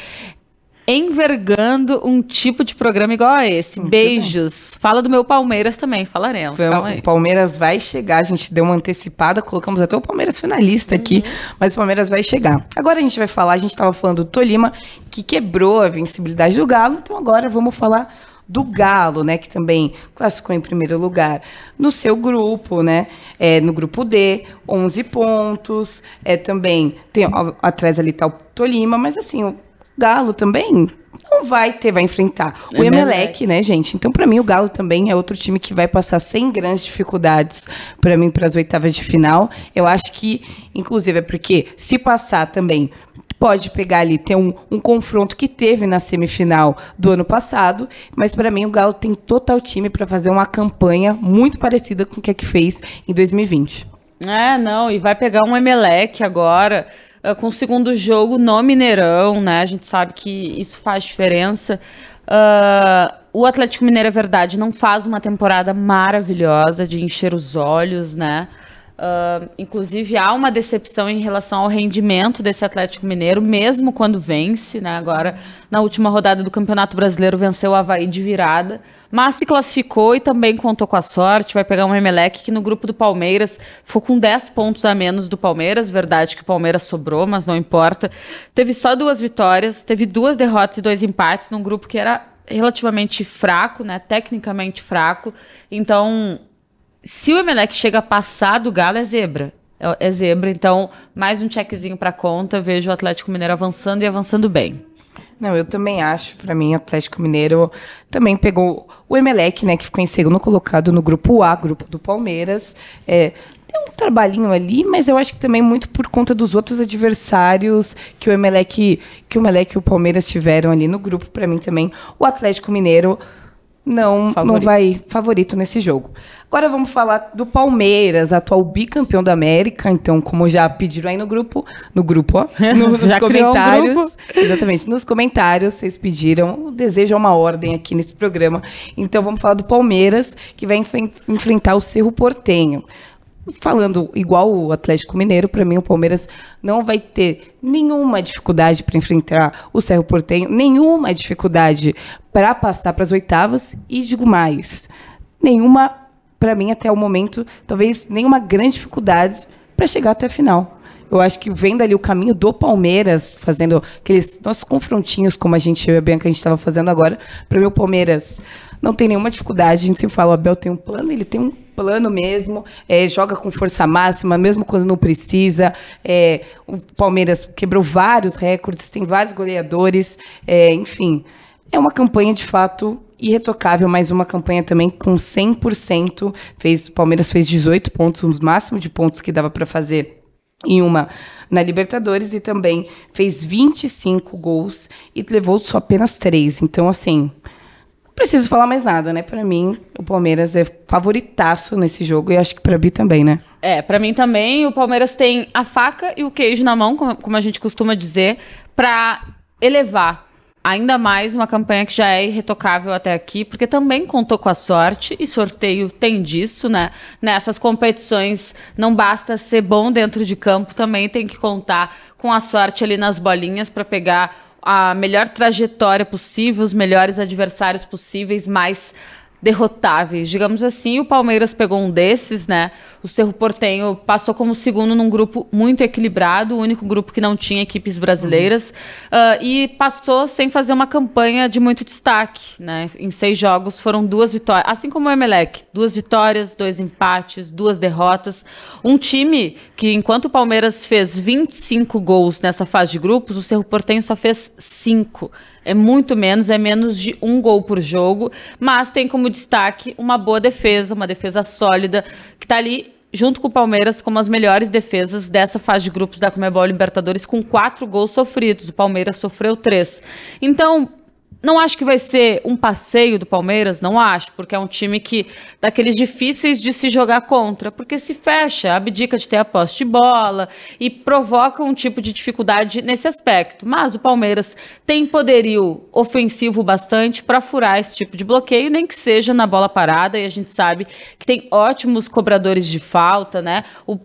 envergando um tipo de programa igual a esse. Muito Beijos. Fala do meu Palmeiras também, falaremos. O Palmeiras vai chegar, a gente deu uma antecipada, colocamos até o Palmeiras finalista uhum. aqui, mas o Palmeiras vai chegar. Agora a gente vai falar, a gente estava falando do Tolima, que quebrou a vencibilidade do Galo, então agora vamos falar do Galo, né, que também classificou em primeiro lugar no seu grupo, né, é, no grupo D, 11 pontos, é, também tem atrás ali tá o Tolima, mas assim, o, Galo também não vai ter, vai enfrentar o Emelec, Emelec né, gente? Então, para mim, o Galo também é outro time que vai passar sem grandes dificuldades para mim para as oitavas de final. Eu acho que, inclusive, é porque se passar também pode pegar ali, ter um, um confronto que teve na semifinal do ano passado, mas para mim o Galo tem total time para fazer uma campanha muito parecida com o que, é que fez em 2020. É, não, e vai pegar um Emelec agora, uh, com o segundo jogo no Mineirão, né? A gente sabe que isso faz diferença. Uh, o Atlético Mineiro, é verdade, não faz uma temporada maravilhosa de encher os olhos, né? Uh, inclusive, há uma decepção em relação ao rendimento desse Atlético Mineiro, mesmo quando vence, né? Agora, na última rodada do Campeonato Brasileiro, venceu o Havaí de virada, mas se classificou e também contou com a sorte. Vai pegar um Emelec que no grupo do Palmeiras ficou com 10 pontos a menos do Palmeiras. Verdade que o Palmeiras sobrou, mas não importa. Teve só duas vitórias, teve duas derrotas e dois empates num grupo que era relativamente fraco, né? Tecnicamente fraco. Então, se o Emelec chega a passar do Galo, é zebra. É, é zebra, então mais um checkzinho para conta. Vejo o Atlético Mineiro avançando e avançando bem. Não, eu também acho. Para mim, o Atlético Mineiro também pegou o Emelec, né, que ficou em segundo colocado no grupo A, grupo do Palmeiras. É, tem um trabalhinho ali, mas eu acho que também muito por conta dos outros adversários que o Emelec, que o Emelec e o Palmeiras tiveram ali no grupo. Para mim também, o Atlético Mineiro não, não vai favorito nesse jogo. Agora vamos falar do Palmeiras, atual bicampeão da América. Então, como já pediram aí no grupo, no grupo, ó, [laughs] no, nos comentários. Um grupo. [laughs] Exatamente, nos comentários vocês pediram, desejam uma ordem aqui nesse programa. Então, vamos falar do Palmeiras, que vai enfrentar o Cerro Portenho falando igual o Atlético Mineiro, para mim o Palmeiras não vai ter nenhuma dificuldade para enfrentar o Cerro Portenho, nenhuma dificuldade para passar para as oitavas e digo mais, nenhuma para mim até o momento, talvez nenhuma grande dificuldade para chegar até a final. Eu acho que vendo ali o caminho do Palmeiras, fazendo aqueles nossos confrontinhos, como a gente, a Bianca, a gente estava fazendo agora, para mim o Palmeiras não tem nenhuma dificuldade. A gente sempre fala, o Abel tem um plano, ele tem um plano mesmo, é, joga com força máxima, mesmo quando não precisa. É, o Palmeiras quebrou vários recordes, tem vários goleadores, é, enfim. É uma campanha de fato irretocável, mas uma campanha também com 100%. Fez, o Palmeiras fez 18 pontos, o máximo de pontos que dava para fazer em uma na Libertadores e também fez 25 gols e levou só apenas 3. Então, assim, preciso falar mais nada, né? Para mim, o Palmeiras é favoritaço nesse jogo e acho que para Bi também, né? É, para mim também. O Palmeiras tem a faca e o queijo na mão, como a gente costuma dizer, para elevar ainda mais uma campanha que já é irretocável até aqui, porque também contou com a sorte, e sorteio tem disso, né? Nessas competições não basta ser bom dentro de campo, também tem que contar com a sorte ali nas bolinhas para pegar a melhor trajetória possível, os melhores adversários possíveis, mais derrotáveis. Digamos assim, o Palmeiras pegou um desses, né? O Cerro Portenho passou como segundo num grupo muito equilibrado, o único grupo que não tinha equipes brasileiras, uhum. uh, e passou sem fazer uma campanha de muito destaque, né? Em seis jogos foram duas vitórias, assim como o Emelec, duas vitórias, dois empates, duas derrotas. Um time que, enquanto o Palmeiras fez 25 gols nessa fase de grupos, o Cerro Portenho só fez cinco é muito menos, é menos de um gol por jogo, mas tem como destaque uma boa defesa, uma defesa sólida, que está ali junto com o Palmeiras como as melhores defesas dessa fase de grupos da Comebol Libertadores, com quatro gols sofridos. O Palmeiras sofreu três. Então, não acho que vai ser um passeio do Palmeiras, não acho, porque é um time que daqueles difíceis de se jogar contra, porque se fecha, abdica de ter a posse de bola e provoca um tipo de dificuldade nesse aspecto. Mas o Palmeiras tem poderio ofensivo bastante para furar esse tipo de bloqueio, nem que seja na bola parada, e a gente sabe que tem ótimos cobradores de falta, né? O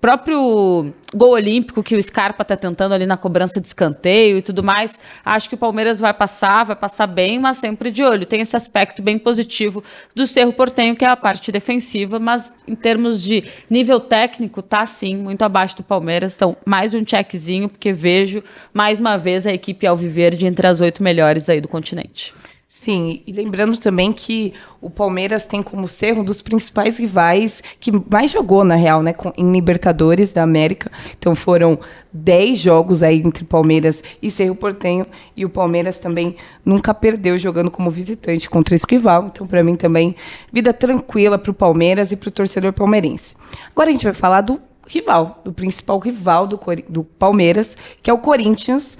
próprio gol olímpico que o Scarpa está tentando ali na cobrança de escanteio e tudo mais, acho que o Palmeiras vai passar, vai passar bem, mas sempre de olho. Tem esse aspecto bem positivo do Cerro Portenho, que é a parte defensiva, mas em termos de nível técnico, tá sim, muito abaixo do Palmeiras. Então, mais um checkzinho, porque vejo mais uma vez a equipe Alviverde entre as oito melhores aí do continente. Sim, e lembrando também que o Palmeiras tem como ser um dos principais rivais que mais jogou, na real, né, em Libertadores da América. Então foram 10 jogos aí entre Palmeiras e Cerro Portenho, e o Palmeiras também nunca perdeu jogando como visitante contra esse rival. Então, para mim também, vida tranquila para o Palmeiras e para o torcedor palmeirense. Agora a gente vai falar do rival, do principal rival do, do Palmeiras, que é o Corinthians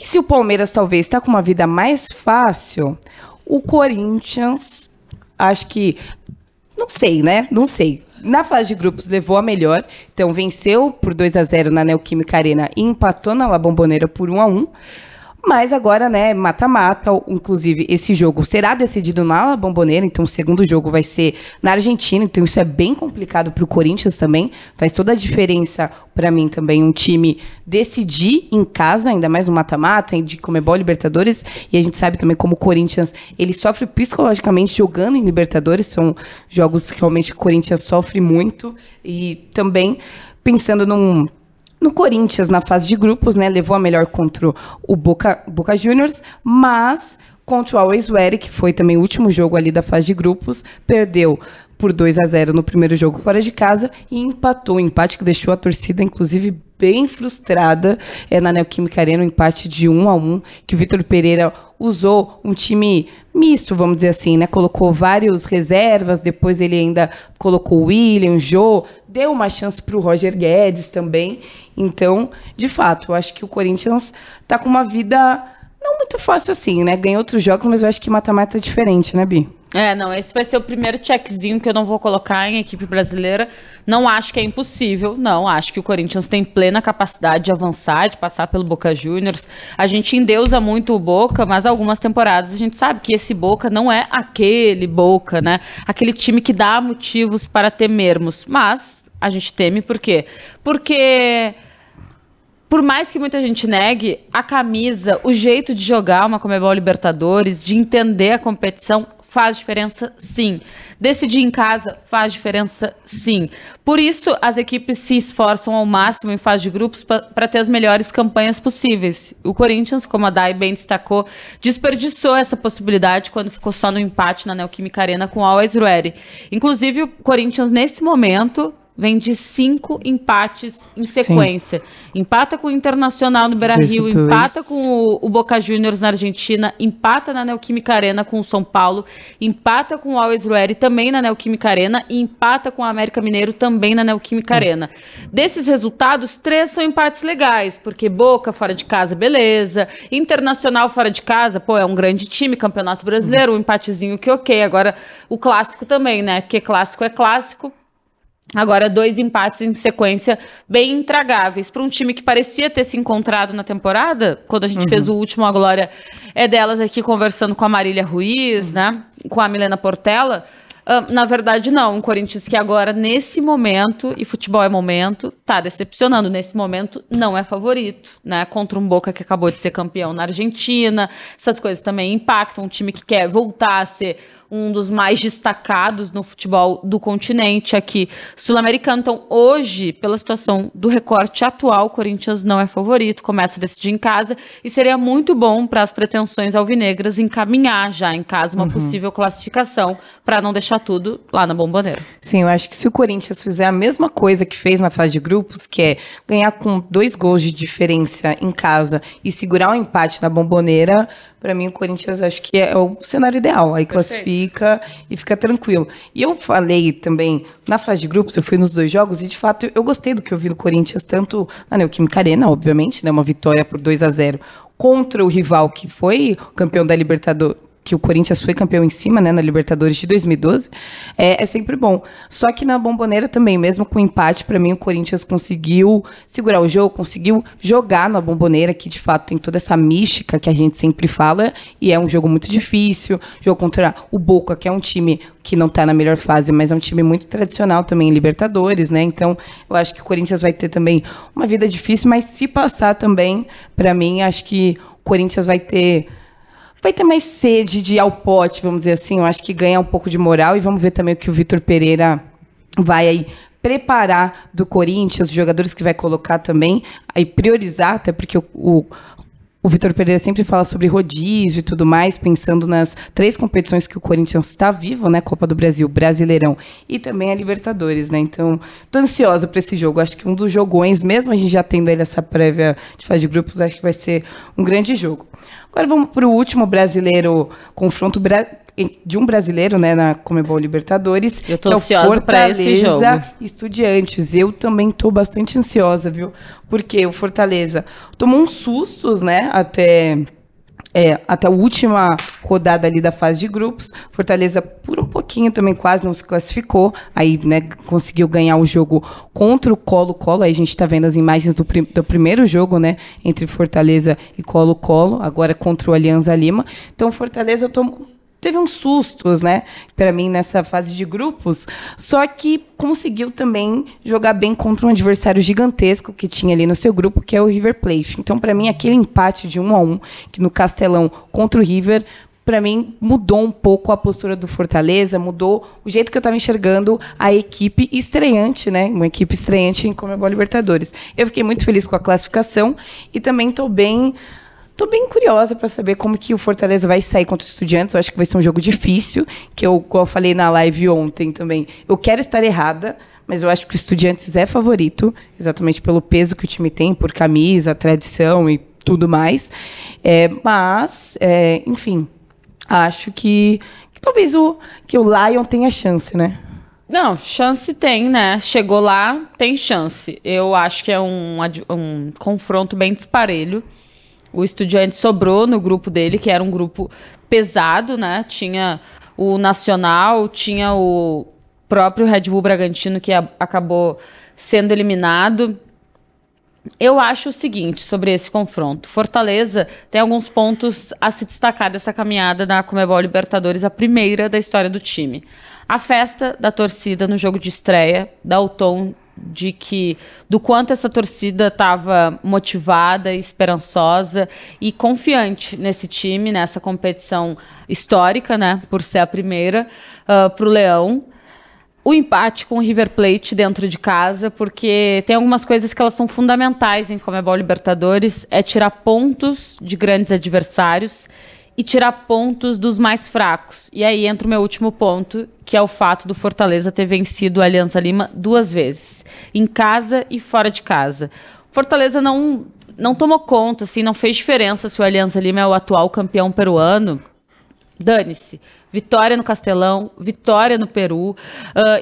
que se o Palmeiras talvez está com uma vida mais fácil, o Corinthians, acho que. Não sei, né? Não sei. Na fase de grupos levou a melhor, então venceu por 2 a 0 na Neoquímica Arena e empatou na La Bombonera por 1 a 1. Mas agora, né, mata-mata. Inclusive, esse jogo será decidido na Bomboneira, então o segundo jogo vai ser na Argentina, então isso é bem complicado para o Corinthians também. Faz toda a diferença para mim também um time decidir em casa, ainda mais no mata-mata, de Comebol Libertadores. E a gente sabe também como o Corinthians ele sofre psicologicamente jogando em Libertadores. São jogos que realmente o Corinthians sofre muito. E também pensando num no Corinthians, na fase de grupos, né, levou a melhor contra o Boca, Boca Juniors, mas contra o Always Ready, que foi também o último jogo ali da fase de grupos, perdeu por 2 a 0 no primeiro jogo fora de casa e empatou, um empate que deixou a torcida inclusive bem frustrada é, na Neoquímica Arena, um empate de 1 a 1, que o Vitor Pereira usou um time misto, vamos dizer assim, né? Colocou vários reservas, depois ele ainda colocou o William, o Jô, deu uma chance para o Roger Guedes também. Então, de fato, eu acho que o Corinthians está com uma vida não muito fácil assim, né? Ganhou outros jogos, mas eu acho que mata-mata é diferente, né, Bi? É, não, esse vai ser o primeiro checkzinho que eu não vou colocar em equipe brasileira. Não acho que é impossível, não. Acho que o Corinthians tem plena capacidade de avançar, de passar pelo Boca Juniors. A gente endeusa muito o Boca, mas algumas temporadas a gente sabe que esse Boca não é aquele Boca, né? Aquele time que dá motivos para temermos. Mas a gente teme por quê? Porque por mais que muita gente negue, a camisa, o jeito de jogar uma Comebol Libertadores, de entender a competição, faz diferença sim. Decidir em casa faz diferença sim. Por isso, as equipes se esforçam ao máximo em fase de grupos para ter as melhores campanhas possíveis. O Corinthians, como a Dai bem destacou, desperdiçou essa possibilidade quando ficou só no empate na Neoquímica Arena com o Always Ready. Inclusive, o Corinthians, nesse momento, vem de cinco empates em sequência. Sim. Empata com o Internacional no Beira-Rio, empata com o, o, Boca Juniors na Argentina, empata na Neoquímica Arena com o São Paulo, empata com o Always Ready também na Neoquímica Arena e empata com o América Mineiro também na Neoquímica hum. Arena. Desses resultados, três são empates legais, porque Boca fora de casa, beleza. Internacional fora de casa, pô, é um grande time, Campeonato Brasileiro, um empatezinho que ok. Agora, o clássico também, né? Porque clássico é clássico, Agora, dois empates em sequência bem intragáveis. Para um time que parecia ter se encontrado na temporada, quando a gente uhum. fez o último, a glória é delas aqui conversando com a Marília Ruiz, uhum. né? Com a Milena Portela. Uh, na verdade, não. Um Corinthians que agora, nesse momento, e futebol é momento, tá decepcionando. Nesse momento, não é favorito, né? Contra um Boca que acabou de ser campeão na Argentina. Essas coisas também impactam. Um time que quer voltar a ser um dos mais destacados no futebol do continente aqui sul-americano. Então, hoje, pela situação do recorte atual, o Corinthians não é favorito, começa a decidir em casa e seria muito bom para as pretensões alvinegras encaminhar já em casa uma uhum. possível classificação para não deixar tudo lá na bomboneira. Sim, eu acho que se o Corinthians fizer a mesma coisa que fez na fase de grupos, que é ganhar com dois gols de diferença em casa e segurar o um empate na bomboneira, para mim o Corinthians acho que é o cenário ideal. Aí Perfeito. classifica e fica tranquilo. E eu falei também na fase de grupos, eu fui nos dois jogos e de fato eu gostei do que eu vi do Corinthians, tanto na Neoquímica Arena, obviamente, né, uma vitória por 2 a 0 contra o rival que foi campeão da Libertadores, que o Corinthians foi campeão em cima, né, na Libertadores de 2012, é, é sempre bom. Só que na Bomboneira também, mesmo com empate, para mim o Corinthians conseguiu segurar o jogo, conseguiu jogar na Bomboneira, que de fato tem toda essa mística que a gente sempre fala, e é um jogo muito difícil, jogo contra o Boca, que é um time que não está na melhor fase, mas é um time muito tradicional também em Libertadores, né? Então, eu acho que o Corinthians vai ter também uma vida difícil, mas se passar também, para mim, acho que o Corinthians vai ter vai ter mais sede de ir ao pote, vamos dizer assim. Eu acho que ganha um pouco de moral e vamos ver também o que o Vitor Pereira vai aí preparar do Corinthians, os jogadores que vai colocar também, aí priorizar, até porque o, o, o Vitor Pereira sempre fala sobre rodízio e tudo mais, pensando nas três competições que o Corinthians está vivo, né? Copa do Brasil, Brasileirão e também a Libertadores, né? Então, tô ansiosa para esse jogo. Acho que um dos jogões, mesmo a gente já tendo aí essa prévia de fase de grupos, acho que vai ser um grande jogo. Agora vamos para o último brasileiro confronto de um brasileiro, né, na Comebol Libertadores. Eu tô que ansiosa é para esse jogo. Estudiantes. Eu também tô bastante ansiosa, viu? Porque o Fortaleza tomou uns sustos, né, até é, até a última rodada ali da fase de grupos. Fortaleza, por um pouquinho, também quase não se classificou. Aí, né, conseguiu ganhar o jogo contra o Colo-Colo. Aí a gente está vendo as imagens do, prim do, primeiro jogo, né, entre Fortaleza e Colo-Colo, agora contra o Alianza Lima. Então, Fortaleza tomou teve uns sustos, né, para mim nessa fase de grupos, só que conseguiu também jogar bem contra um adversário gigantesco que tinha ali no seu grupo, que é o River Plate. Então, para mim, aquele empate de um a um que no Castelão contra o River para mim, mudou um pouco a postura do Fortaleza, mudou o jeito que eu estava enxergando a equipe estreante, né? Uma equipe estreante em Comebol Libertadores. Eu fiquei muito feliz com a classificação e também estou bem Tô bem curiosa para saber como que o Fortaleza vai sair contra os Estudiantes. Eu acho que vai ser um jogo difícil, que eu, como eu falei na live ontem também. Eu quero estar errada, mas eu acho que o Estudiantes é favorito, exatamente pelo peso que o time tem, por camisa, tradição e tudo mais. É, mas, é, enfim, acho que, que talvez o, que o Lion tenha chance, né? Não, chance tem, né? Chegou lá, tem chance. Eu acho que é um, um confronto bem disparelho. O Estudiante sobrou no grupo dele, que era um grupo pesado, né? Tinha o Nacional, tinha o próprio Red Bull Bragantino, que a, acabou sendo eliminado. Eu acho o seguinte sobre esse confronto. Fortaleza tem alguns pontos a se destacar dessa caminhada na Comebol Libertadores, a primeira da história do time. A festa da torcida no jogo de estreia dá o tom de que do quanto essa torcida estava motivada, esperançosa e confiante nesse time, nessa competição histórica, né, por ser a primeira uh, para o Leão. O empate com o River Plate dentro de casa, porque tem algumas coisas que elas são fundamentais em Comebol Libertadores, é tirar pontos de grandes adversários e tirar pontos dos mais fracos. E aí entra o meu último ponto, que é o fato do Fortaleza ter vencido a Aliança Lima duas vezes, em casa e fora de casa. Fortaleza não não tomou conta, assim, não fez diferença se o Aliança Lima é o atual campeão peruano. Dane-se. Vitória no Castelão, vitória no Peru. Uh,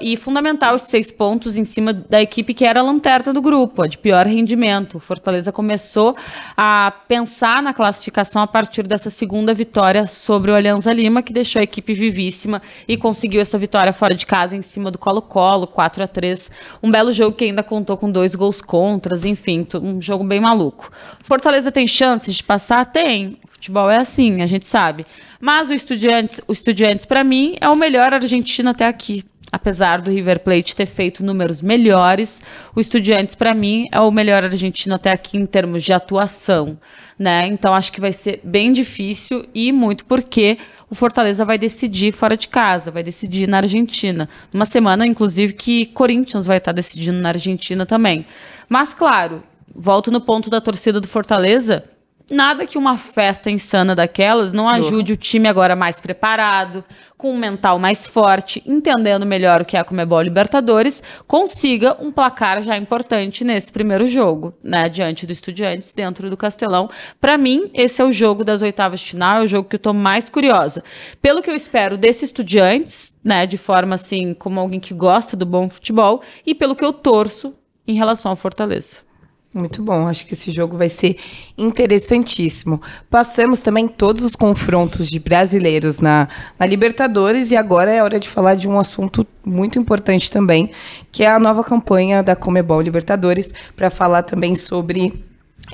e fundamental os seis pontos em cima da equipe que era a lanterna do grupo, a de pior rendimento. Fortaleza começou a pensar na classificação a partir dessa segunda vitória sobre o Alianza Lima, que deixou a equipe vivíssima e conseguiu essa vitória fora de casa em cima do Colo-Colo, 4 a 3 Um belo jogo que ainda contou com dois gols contras, enfim, um jogo bem maluco. Fortaleza tem chances de passar? Tem. Futebol é assim, a gente sabe. Mas o Estudiantes, o Estudiantes para mim, é o melhor argentino até aqui. Apesar do River Plate ter feito números melhores, o Estudiantes para mim é o melhor argentino até aqui em termos de atuação, né? Então acho que vai ser bem difícil e muito porque o Fortaleza vai decidir fora de casa, vai decidir na Argentina. Numa semana, inclusive, que Corinthians vai estar decidindo na Argentina também. Mas, claro, volto no ponto da torcida do Fortaleza Nada que uma festa insana daquelas não ajude uhum. o time agora mais preparado, com um mental mais forte, entendendo melhor o que é a Comebol Libertadores, consiga um placar já importante nesse primeiro jogo, né, diante do Estudiantes dentro do Castelão. Para mim, esse é o jogo das oitavas de final, é o jogo que eu tô mais curiosa. Pelo que eu espero desse Estudiantes, né, de forma assim, como alguém que gosta do bom futebol, e pelo que eu torço em relação ao Fortaleza. Muito bom, acho que esse jogo vai ser interessantíssimo. Passamos também todos os confrontos de brasileiros na, na, Libertadores e agora é hora de falar de um assunto muito importante também, que é a nova campanha da Comebol Libertadores, para falar também sobre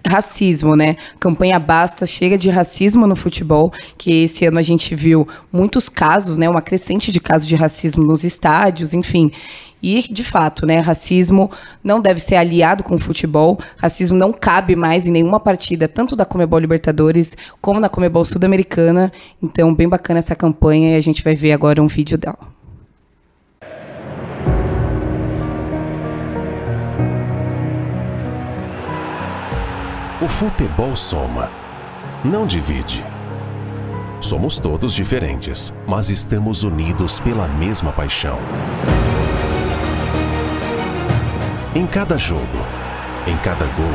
racismo, né? Campanha basta, chega de racismo no futebol, que esse ano a gente viu muitos casos, né? Uma crescente de casos de racismo nos estádios, enfim. E, de fato, né, racismo não deve ser aliado com o futebol. Racismo não cabe mais em nenhuma partida, tanto da Comebol Libertadores como na Comebol Sul-Americana. Então, bem bacana essa campanha e a gente vai ver agora um vídeo dela. O futebol soma não divide. Somos todos diferentes, mas estamos unidos pela mesma paixão. Em cada jogo, em cada gol,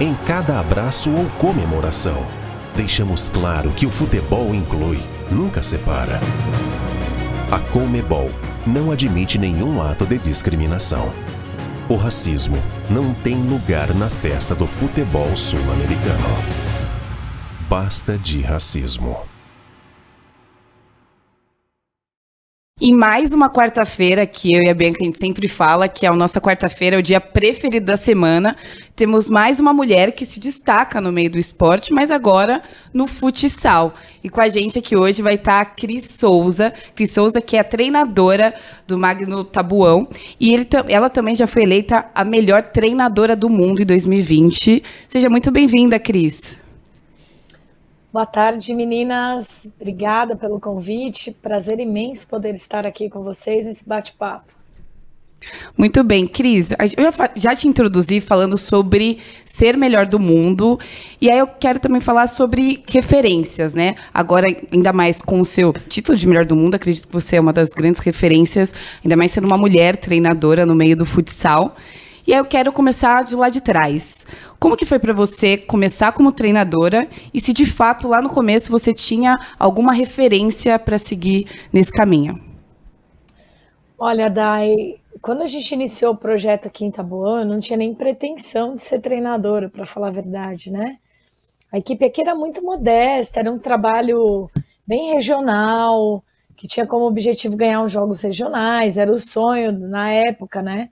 em cada abraço ou comemoração, deixamos claro que o futebol inclui, nunca separa. A Comebol não admite nenhum ato de discriminação. O racismo não tem lugar na festa do futebol sul-americano. Basta de racismo. E mais uma quarta-feira que eu e a Bianca a gente sempre fala que é a nossa quarta-feira, é o dia preferido da semana. Temos mais uma mulher que se destaca no meio do esporte, mas agora no futsal. E com a gente aqui hoje vai estar a Cris Souza. Cris Souza, que é a treinadora do Magno Tabuão. E ele, ela também já foi eleita a melhor treinadora do mundo em 2020. Seja muito bem-vinda, Cris. Boa tarde, meninas. Obrigada pelo convite. Prazer imenso poder estar aqui com vocês nesse bate-papo. Muito bem, Cris, eu já te introduzi falando sobre ser melhor do mundo, e aí eu quero também falar sobre referências, né? Agora, ainda mais com o seu título de melhor do mundo, acredito que você é uma das grandes referências, ainda mais sendo uma mulher treinadora no meio do futsal. E aí eu quero começar de lá de trás. Como que foi para você começar como treinadora e se de fato lá no começo você tinha alguma referência para seguir nesse caminho? Olha, Dai, quando a gente iniciou o projeto aqui em Itabuã, eu não tinha nem pretensão de ser treinadora, para falar a verdade, né? A equipe aqui era muito modesta, era um trabalho bem regional, que tinha como objetivo ganhar os jogos regionais, era o sonho na época, né?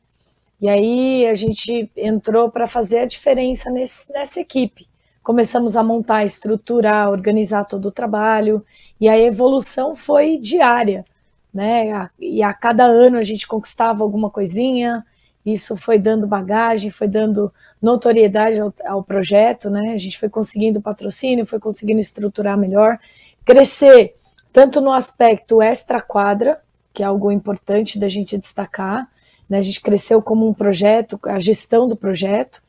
E aí a gente entrou para fazer a diferença nesse, nessa equipe. Começamos a montar, estruturar, organizar todo o trabalho, e a evolução foi diária, né? E a cada ano a gente conquistava alguma coisinha, isso foi dando bagagem, foi dando notoriedade ao, ao projeto, né? A gente foi conseguindo patrocínio, foi conseguindo estruturar melhor, crescer tanto no aspecto extra-quadra, que é algo importante da gente destacar, né? A gente cresceu como um projeto, a gestão do projeto,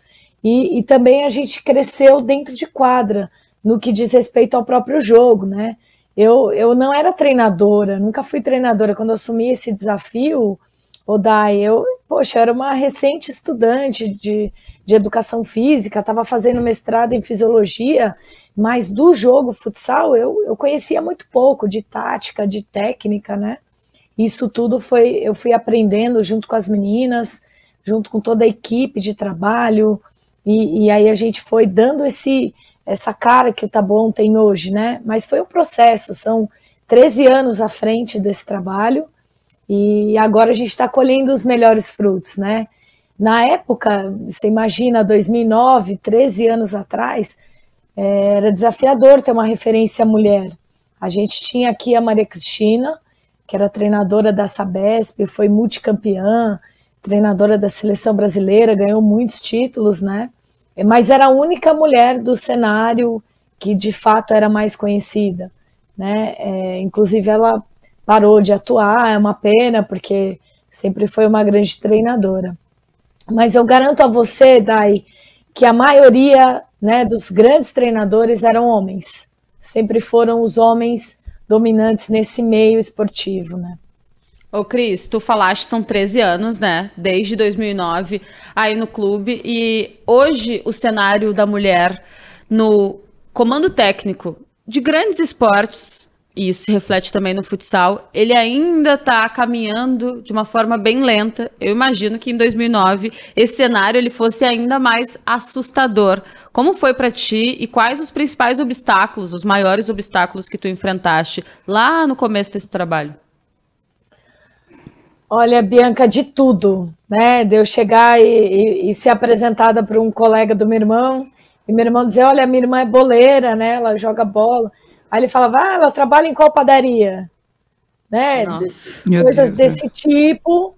e, e também a gente cresceu dentro de quadra, no que diz respeito ao próprio jogo, né? Eu, eu não era treinadora, nunca fui treinadora. Quando eu assumi esse desafio, Odai, eu, poxa, era uma recente estudante de, de educação física, estava fazendo mestrado em fisiologia, mas do jogo futsal eu, eu conhecia muito pouco de tática, de técnica, né? Isso tudo foi, eu fui aprendendo junto com as meninas, junto com toda a equipe de trabalho, e, e aí a gente foi dando esse essa cara que o Tabon tem hoje, né? Mas foi um processo, são 13 anos à frente desse trabalho, e agora a gente está colhendo os melhores frutos, né? Na época, você imagina, 2009, 13 anos atrás, é, era desafiador ter uma referência mulher. A gente tinha aqui a Maria Cristina, que era treinadora da Sabesp, foi multicampeã, treinadora da seleção brasileira, ganhou muitos títulos, né? Mas era a única mulher do cenário que de fato era mais conhecida, né? É, inclusive ela parou de atuar, é uma pena porque sempre foi uma grande treinadora. Mas eu garanto a você, Dai, que a maioria né, dos grandes treinadores eram homens. Sempre foram os homens dominantes nesse meio esportivo, né? Ô Cris, tu falaste são 13 anos, né? Desde 2009 aí no clube e hoje o cenário da mulher no comando técnico de grandes esportes e isso se reflete também no futsal, ele ainda está caminhando de uma forma bem lenta. Eu imagino que em 2009 esse cenário ele fosse ainda mais assustador. Como foi para ti e quais os principais obstáculos, os maiores obstáculos que tu enfrentaste lá no começo desse trabalho? Olha, Bianca, de tudo, né? De eu chegar e, e, e ser apresentada para um colega do meu irmão, e meu irmão dizer: Olha, minha irmã é boleira, né? Ela joga bola. Aí ele falava, ah, ela trabalha em qual padaria? Né? Coisas Deus, desse tipo,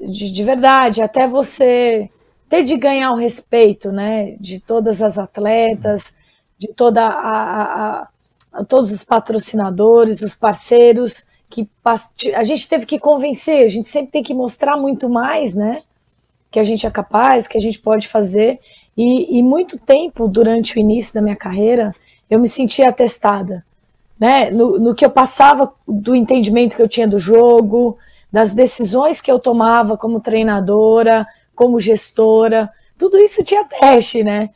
de, de verdade, até você ter de ganhar o respeito, né? De todas as atletas, de toda a, a, a todos os patrocinadores, os parceiros que a gente teve que convencer, a gente sempre tem que mostrar muito mais, né? Que a gente é capaz, que a gente pode fazer. E, e muito tempo durante o início da minha carreira, eu me sentia testada, né? No, no que eu passava do entendimento que eu tinha do jogo, das decisões que eu tomava como treinadora, como gestora, tudo isso tinha teste, né?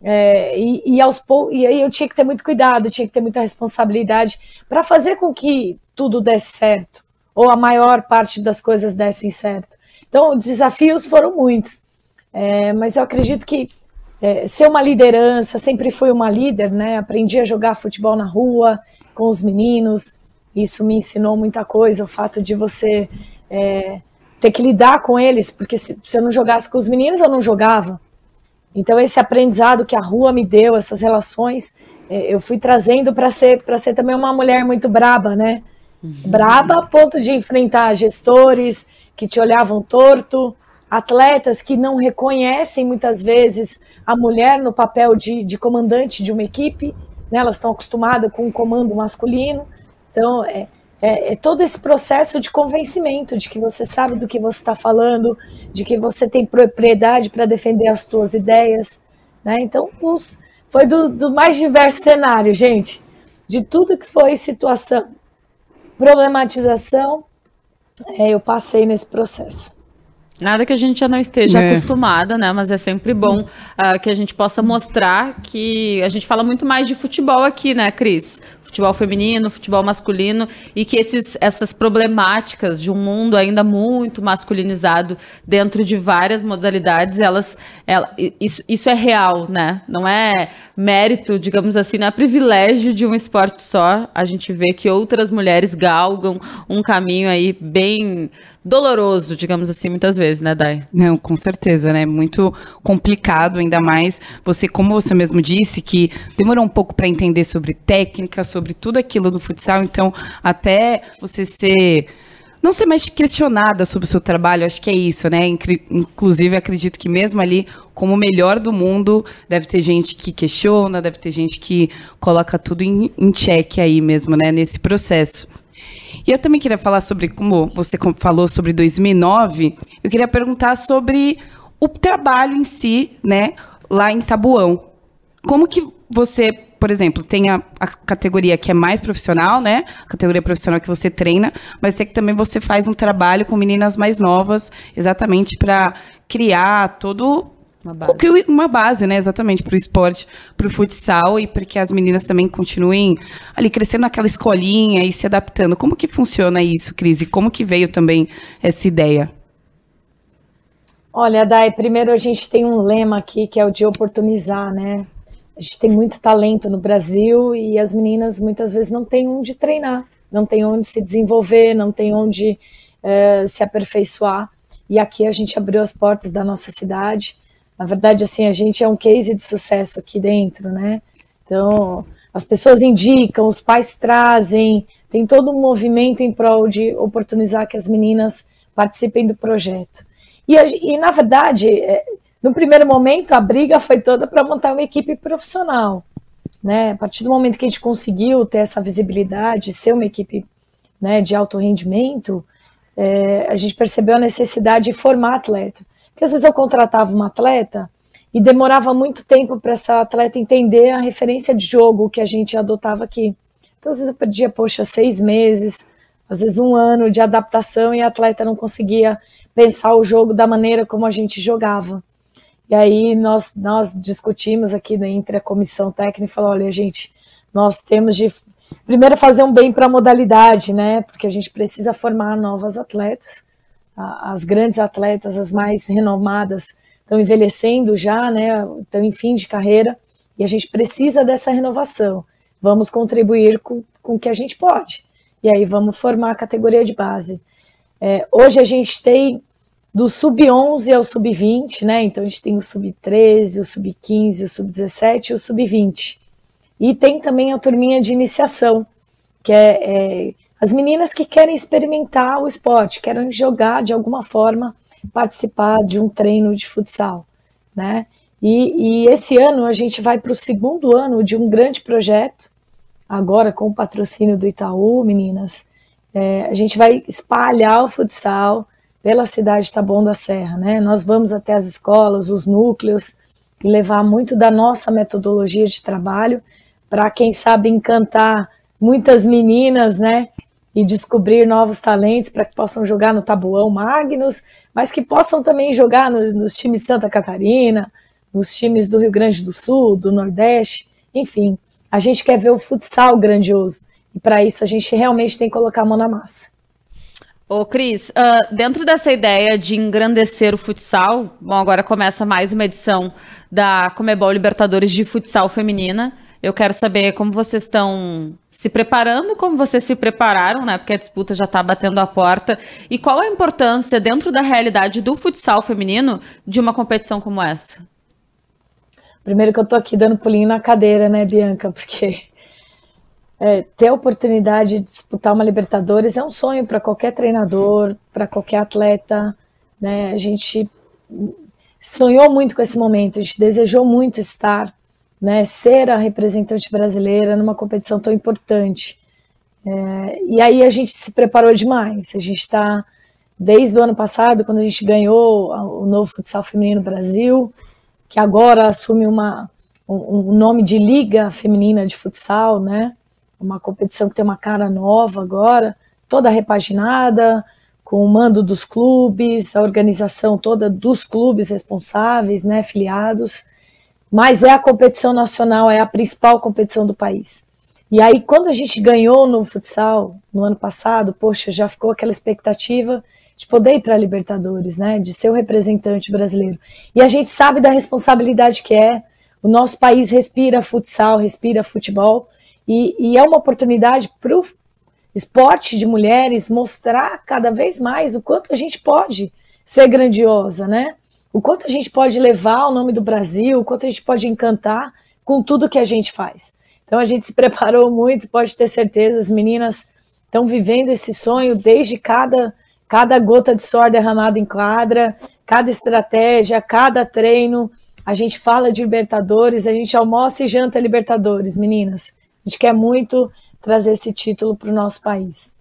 É, e, e, aos e aí eu tinha que ter muito cuidado, tinha que ter muita responsabilidade para fazer com que tudo desse certo, ou a maior parte das coisas dessem certo. Então, os desafios foram muitos, é, mas eu acredito que é, ser uma liderança, sempre fui uma líder, né? Aprendi a jogar futebol na rua com os meninos, isso me ensinou muita coisa, o fato de você é, ter que lidar com eles, porque se, se eu não jogasse com os meninos, eu não jogava. Então, esse aprendizado que a rua me deu, essas relações, é, eu fui trazendo para ser, ser também uma mulher muito braba, né? Uhum. Braba a ponto de enfrentar gestores que te olhavam torto, atletas que não reconhecem muitas vezes a mulher no papel de, de comandante de uma equipe, né? elas estão acostumadas com o um comando masculino. Então, é, é, é, todo esse processo de convencimento de que você sabe do que você está falando, de que você tem propriedade para defender as suas ideias. Né? Então, os, foi do, do, mais diverso cenário, gente. De tudo que foi situação, problematização, é, eu passei nesse processo. Nada que a gente já não esteja é. acostumada, né? Mas é sempre bom uh, que a gente possa mostrar que a gente fala muito mais de futebol aqui, né, Cris? futebol feminino, futebol masculino, e que esses, essas problemáticas de um mundo ainda muito masculinizado dentro de várias modalidades, elas, ela, isso, isso é real, né? Não é mérito, digamos assim, não é privilégio de um esporte só. A gente vê que outras mulheres galgam um caminho aí bem doloroso, digamos assim, muitas vezes, né, Dai? Não, com certeza, né? Muito complicado, ainda mais você, como você mesmo disse, que demorou um pouco para entender sobre técnica, sobre tudo aquilo do futsal, então até você ser não ser mais questionada sobre o seu trabalho, acho que é isso, né? Inclusive, acredito que mesmo ali, como o melhor do mundo, deve ter gente que questiona, deve ter gente que coloca tudo em, em xeque aí mesmo, né? Nesse processo. E eu também queria falar sobre, como você falou sobre 2009, eu queria perguntar sobre o trabalho em si, né, lá em Tabuão. Como que você, por exemplo, tem a, a, categoria que é mais profissional, né? A categoria profissional que você treina, mas sei que também você faz um trabalho com meninas mais novas, exatamente para criar todo uma base. uma base, né? Exatamente, para o esporte, para o futsal e para que as meninas também continuem ali crescendo naquela escolinha e se adaptando. Como que funciona isso, Cris? E como que veio também essa ideia? Olha, Dai, primeiro a gente tem um lema aqui que é o de oportunizar, né? A gente tem muito talento no Brasil e as meninas muitas vezes não têm onde treinar, não têm onde se desenvolver, não têm onde uh, se aperfeiçoar. E aqui a gente abriu as portas da nossa cidade na verdade, assim, a gente é um case de sucesso aqui dentro, né? Então, as pessoas indicam, os pais trazem, tem todo um movimento em prol de oportunizar que as meninas participem do projeto. E, e na verdade, é, no primeiro momento, a briga foi toda para montar uma equipe profissional. Né? A partir do momento que a gente conseguiu ter essa visibilidade, ser uma equipe né, de alto rendimento, é, a gente percebeu a necessidade de formar atleta. Porque às vezes eu contratava uma atleta e demorava muito tempo para essa atleta entender a referência de jogo que a gente adotava aqui. Então, às vezes eu perdia, poxa, seis meses, às vezes um ano de adaptação e a atleta não conseguia pensar o jogo da maneira como a gente jogava. E aí nós, nós discutimos aqui né, entre a comissão técnica e falou, olha, gente, nós temos de primeiro fazer um bem para a modalidade, né? Porque a gente precisa formar novas atletas as grandes atletas, as mais renomadas, estão envelhecendo já, né, estão em fim de carreira, e a gente precisa dessa renovação. Vamos contribuir com, com o que a gente pode. E aí vamos formar a categoria de base. É, hoje a gente tem do sub-11 ao sub-20, né? Então a gente tem o sub-13, o sub-15, o sub-17 e o sub-20. E tem também a turminha de iniciação, que é, é as meninas que querem experimentar o esporte, querem jogar de alguma forma, participar de um treino de futsal, né? E, e esse ano a gente vai para o segundo ano de um grande projeto, agora com o patrocínio do Itaú, meninas. É, a gente vai espalhar o futsal pela cidade de Taboão da Serra, né? Nós vamos até as escolas, os núcleos, e levar muito da nossa metodologia de trabalho para quem sabe encantar muitas meninas, né? E descobrir novos talentos para que possam jogar no Tabuão Magnus, mas que possam também jogar nos, times Santa Catarina, nos times do Rio Grande do Sul, do Nordeste, enfim. A gente quer ver o futsal grandioso. E para isso a gente realmente tem que colocar a mão na massa. Ô, Cris, uh, dentro dessa ideia de engrandecer o futsal, bom, agora começa mais uma edição da Comebol Libertadores de Futsal Feminina. Eu quero saber como vocês estão se preparando, como vocês se prepararam, né? Porque a disputa já está batendo a porta. E qual a importância, dentro da realidade do futsal feminino, de uma competição como essa? Primeiro que eu tô aqui dando pulinho na cadeira, né, Bianca? Porque é, ter a oportunidade de disputar uma Libertadores é um sonho para qualquer treinador, para qualquer atleta. Né? A gente sonhou muito com esse momento, a gente desejou muito estar, né, ser a representante brasileira numa competição tão importante. É, e aí a gente se preparou demais. A gente está, desde o ano passado, quando a gente ganhou o novo futsal feminino Brasil, que agora assume uma, um, um nome de Liga Feminina de Futsal, né? uma competição que tem uma cara nova agora, toda repaginada, com o mando dos clubes, a organização toda dos clubes responsáveis, né, filiados, mas é a competição nacional, é a principal competição do país. E aí, quando a gente ganhou no futsal no ano passado, poxa, já ficou aquela expectativa de poder ir para a Libertadores, né, de ser o representante brasileiro. E a gente sabe da responsabilidade que é. O nosso país respira futsal, respira futebol, e, e é uma oportunidade para o esporte de mulheres mostrar cada vez mais o quanto a gente pode ser grandiosa, né? O quanto a gente pode levar o nome do Brasil, o quanto a gente pode encantar com tudo que a gente faz. Então a gente se [laughs] preparou muito, pode ter certeza, as meninas estão vivendo esse sonho desde cada, cada gota de suor derramada em quadra, cada estratégia, cada treino. A gente fala de Libertadores, a gente almoça e janta Libertadores, meninas. A gente quer muito trazer esse título para o nosso país.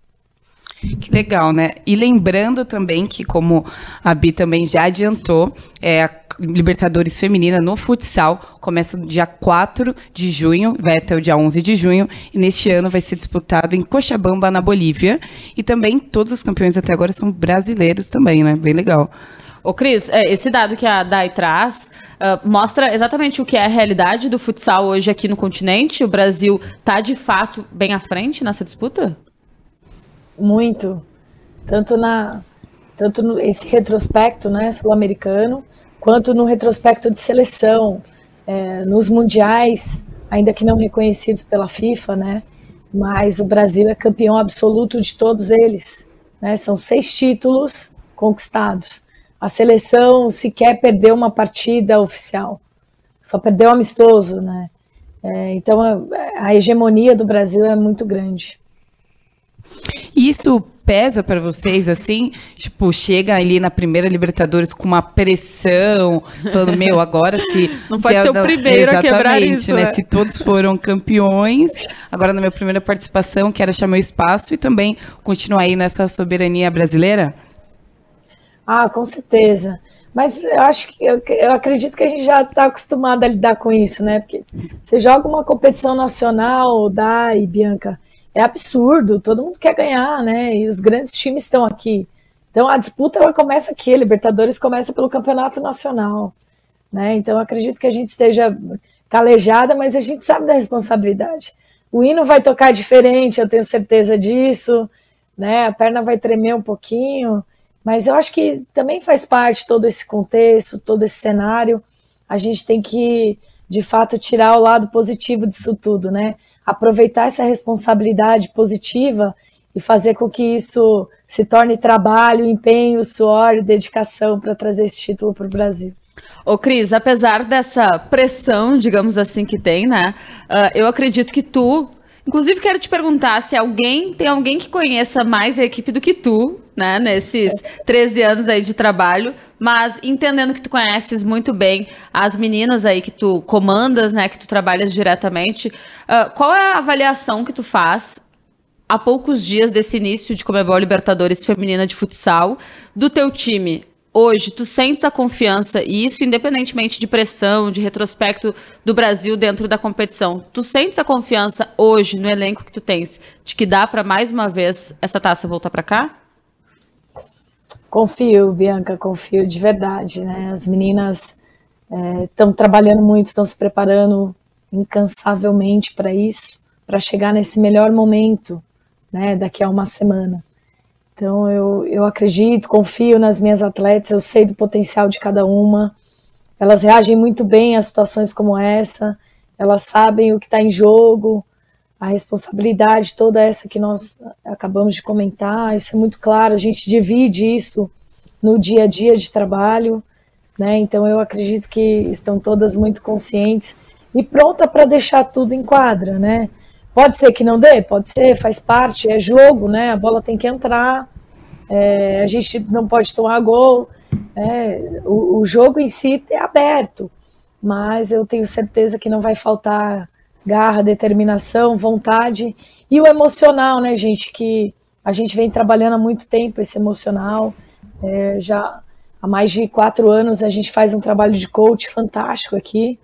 Que legal, né? E lembrando também que, como a Bi também já adiantou, é, a Libertadores Feminina no futsal começa no dia 4 de junho, vai até o dia 11 de junho, e neste ano vai ser disputado em Cochabamba, na Bolívia. E também todos os campeões até agora são brasileiros também, né? Bem legal. Ô, Cris, é, esse dado que a Dai traz uh, mostra exatamente o que é a realidade do futsal hoje aqui no continente. O Brasil está, de fato, bem à frente nessa disputa? Muito. Tanto na tanto no, esse retrospecto né, sul-americano, quanto no retrospecto de seleção, é, nos mundiais, ainda que não reconhecidos pela FIFA, né, mas o Brasil é campeão absoluto de todos eles. Né, são seis títulos conquistados a seleção sequer perdeu uma partida oficial, só perdeu amistoso, né? É, então a, a, hegemonia do Brasil é muito grande. Isso pesa para vocês assim? Tipo, chega ali na primeira Libertadores com uma pressão, falando, meu, agora se. [laughs] Não se pode ser o primeiro a quebrar isso. Né? né? Se todos foram campeões, agora na minha primeira participação, quero achar meu espaço e também continuar aí nessa soberania brasileira? Ah, com certeza. Mas eu acho que eu, eu acredito que a gente já está acostumado a lidar com isso, né? Porque você joga uma competição nacional, Dai, Bianca, é absurdo, todo mundo quer ganhar, né? E os grandes times estão aqui. Então a disputa ela começa aqui, a Libertadores começa pelo campeonato nacional, né? Então acredito que a gente esteja calejada, mas a gente sabe da responsabilidade. O hino vai tocar diferente, eu tenho certeza disso, né? A perna vai tremer um pouquinho. Mas eu acho que também faz parte todo esse contexto, todo esse cenário. A gente tem que, de fato, tirar o lado positivo disso tudo, né? Aproveitar essa responsabilidade positiva e fazer com que isso se torne trabalho, empenho, suor e dedicação para trazer esse título para o Brasil. Ô, Cris, apesar dessa pressão, digamos assim, que tem, né? Uh, eu acredito que tu Inclusive, quero te perguntar se alguém tem alguém que conheça mais a equipe do que tu, né? Nesses 13 anos aí de trabalho, mas entendendo que tu conheces muito bem as meninas aí que tu comandas, né? Que tu trabalhas diretamente. Uh, qual é a avaliação que tu faz há poucos dias desse início de Comebol Libertadores Feminina de Futsal do teu time? Hoje, tu sentes a confiança, e isso independentemente de pressão, de retrospecto do Brasil dentro da competição, tu sentes a confiança hoje no elenco que tu tens, de que dá para mais uma vez essa taça voltar para cá? Confio, Bianca, confio de verdade, né? As meninas estão é, trabalhando muito, estão se preparando incansavelmente para isso, para chegar nesse melhor momento, né? Daqui a uma semana. Então eu, eu acredito, confio nas minhas atletas, eu sei do potencial de cada uma. Elas reagem muito bem a situações como essa, elas sabem o que está em jogo, a responsabilidade toda essa que nós acabamos de comentar, isso é muito claro, a gente divide isso no dia a dia de trabalho, né? Então eu acredito que estão todas muito conscientes e pronta para deixar tudo em quadra, né? Pode ser que não dê, pode ser, faz parte, é jogo, né? A bola tem que entrar, é, a gente não pode tomar gol. É, o, o, jogo em si é aberto, mas eu tenho certeza que não vai faltar garra, determinação, vontade e o emocional, né, gente? Que a gente vem trabalhando há muito tempo esse emocional. É, já há mais de quatro anos a gente faz um trabalho de coach fantástico aqui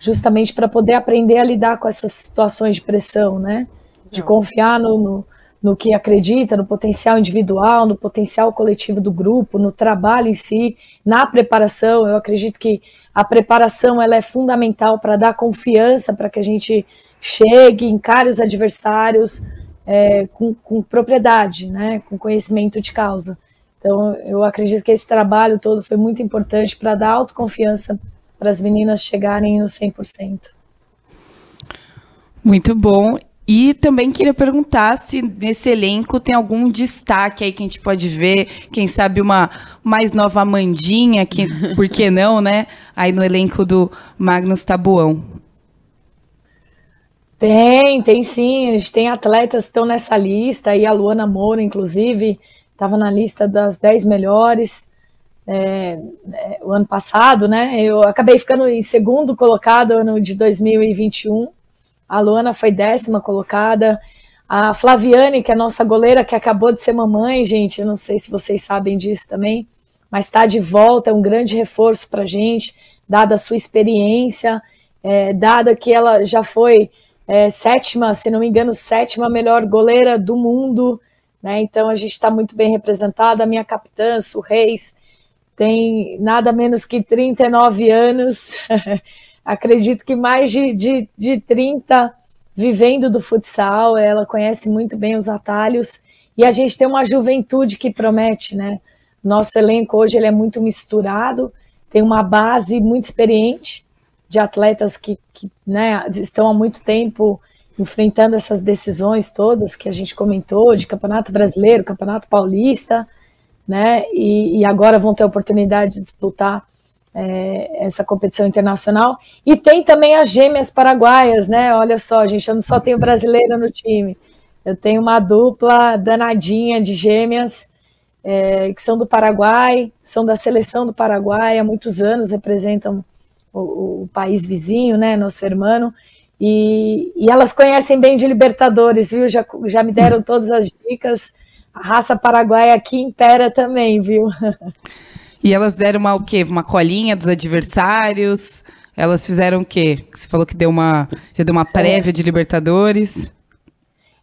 justamente para poder aprender a lidar com essas situações de pressão, né? De confiar no, no, no, que acredita, no potencial individual, no potencial coletivo do grupo, no trabalho em si, na preparação. Eu acredito que a preparação ela é fundamental para dar confiança para que a gente chegue, encare os adversários é, com, com propriedade, né? Com conhecimento de causa. Então, eu acredito que esse trabalho todo foi muito importante para dar autoconfiança para as meninas chegarem no 100%. Muito bom. E também queria perguntar se nesse elenco tem algum destaque aí que a gente pode ver, quem sabe uma mais nova Amandinha, que, [laughs] por que não, né? Aí no elenco do Magnus Tabuão. Tem, tem sim. A gente tem atletas que estão nessa lista, e a Luana Moura, inclusive, estava na lista das 10 melhores é, é, o ano passado, né? Eu acabei ficando em segundo colocado ano de 2021. A Luana foi décima colocada. A Flaviane, que é a nossa goleira, que acabou de ser mamãe, gente, eu não sei se vocês sabem disso também, mas está de volta, é um grande reforço para a gente, dada a sua experiência, é, dada que ela já foi é, sétima, se não me engano, sétima melhor goleira do mundo, né? Então a gente está muito bem representada. A minha capitã, Su Reis, tem nada menos que 39 anos, [laughs] acredito que mais de, de, de 30 vivendo do futsal, ela conhece muito bem os atalhos. E a gente tem uma juventude que promete, né? Nosso elenco hoje ele é muito misturado, tem uma base muito experiente de atletas que, que né, estão há muito tempo enfrentando essas decisões todas que a gente comentou, de Campeonato Brasileiro, Campeonato Paulista, né? E, e agora vão ter a oportunidade de disputar é, essa competição internacional. E tem também as gêmeas paraguaias, né? Olha só, gente, eu não só tenho brasileira no time, eu tenho uma dupla danadinha de gêmeas é, que são do Paraguai, são da seleção do Paraguai, há muitos anos representam o, o país vizinho, né? Nosso irmão. E, e, elas conhecem bem de Libertadores, viu? Já, já me deram todas as dicas a raça paraguaia aqui impera também, viu? E elas deram uma o quê? Uma colinha dos adversários? Elas fizeram o quê? Você falou que deu uma, já deu uma prévia é. de Libertadores.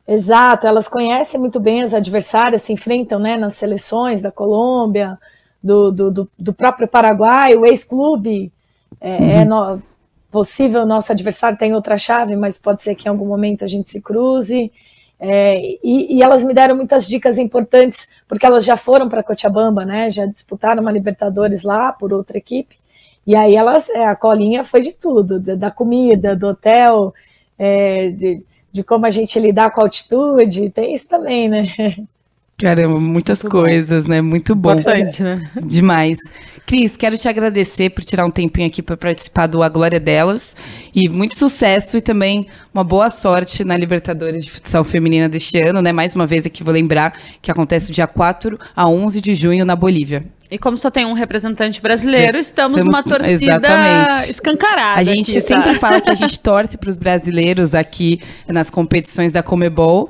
Exato, elas conhecem muito bem as adversárias, se enfrentam né, nas seleções da Colômbia, do, do, do, do próprio Paraguai, o ex-clube. É, é uhum. é no, possível nosso adversário tem outra chave, mas pode ser que em algum momento a gente se cruze. É, e, e, elas me deram muitas dicas importantes, porque elas já foram para Cochabamba, né? Já disputaram uma Libertadores lá por outra equipe. E aí elas, é, a colinha foi de tudo, da comida, do hotel, é, de, de como a gente lidar com a altitude, tem isso também, né? [laughs] Caramba, muitas Muito coisas, bom. né? Muito bom. Importante, né? [laughs] Demais. Cris, quero te agradecer por tirar um tempinho aqui para participar do A Glória Delas. E muito sucesso e também uma boa sorte na Libertadores de Futsal Feminina deste ano, né? Mais uma vez aqui vou lembrar que acontece dia 4 a 11 de junho na Bolívia. E como só tem um representante brasileiro, estamos numa torcida exatamente. escancarada. A gente aqui, tá? sempre fala que a [laughs] gente torce para os brasileiros aqui nas competições da Comebol.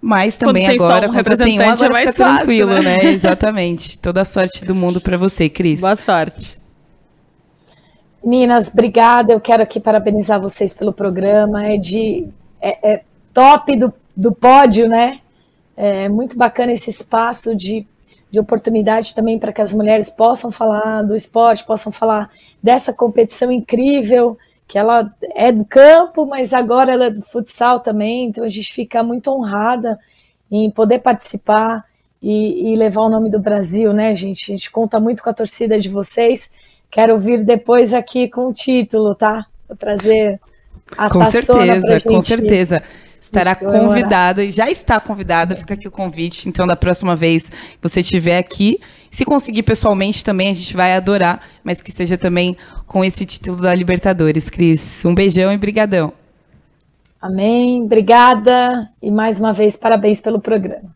Mas também agora, um quando você tem um, agora é fica fácil, tranquilo, né? né? [laughs] Exatamente. Toda a sorte do mundo para você, Cris. Boa sorte. Meninas, obrigada. Eu quero aqui parabenizar vocês pelo programa. É de é, é top do, do pódio, né? É muito bacana esse espaço de, de oportunidade também para que as mulheres possam falar do esporte, possam falar dessa competição incrível, que ela é do campo, mas agora ela é do futsal também. Então a gente fica muito honrada em poder participar e, e levar o nome do Brasil, né, gente? A gente conta muito com a torcida de vocês. Quero vir depois aqui com o título, tá? Vou trazer a Com certeza, com certeza. Estará convidada, e já está convidada, fica aqui o convite. Então, da próxima vez que você estiver aqui, se conseguir pessoalmente também, a gente vai adorar, mas que seja também com esse título da Libertadores. Cris, um beijão e brigadão. Amém, obrigada e mais uma vez parabéns pelo programa.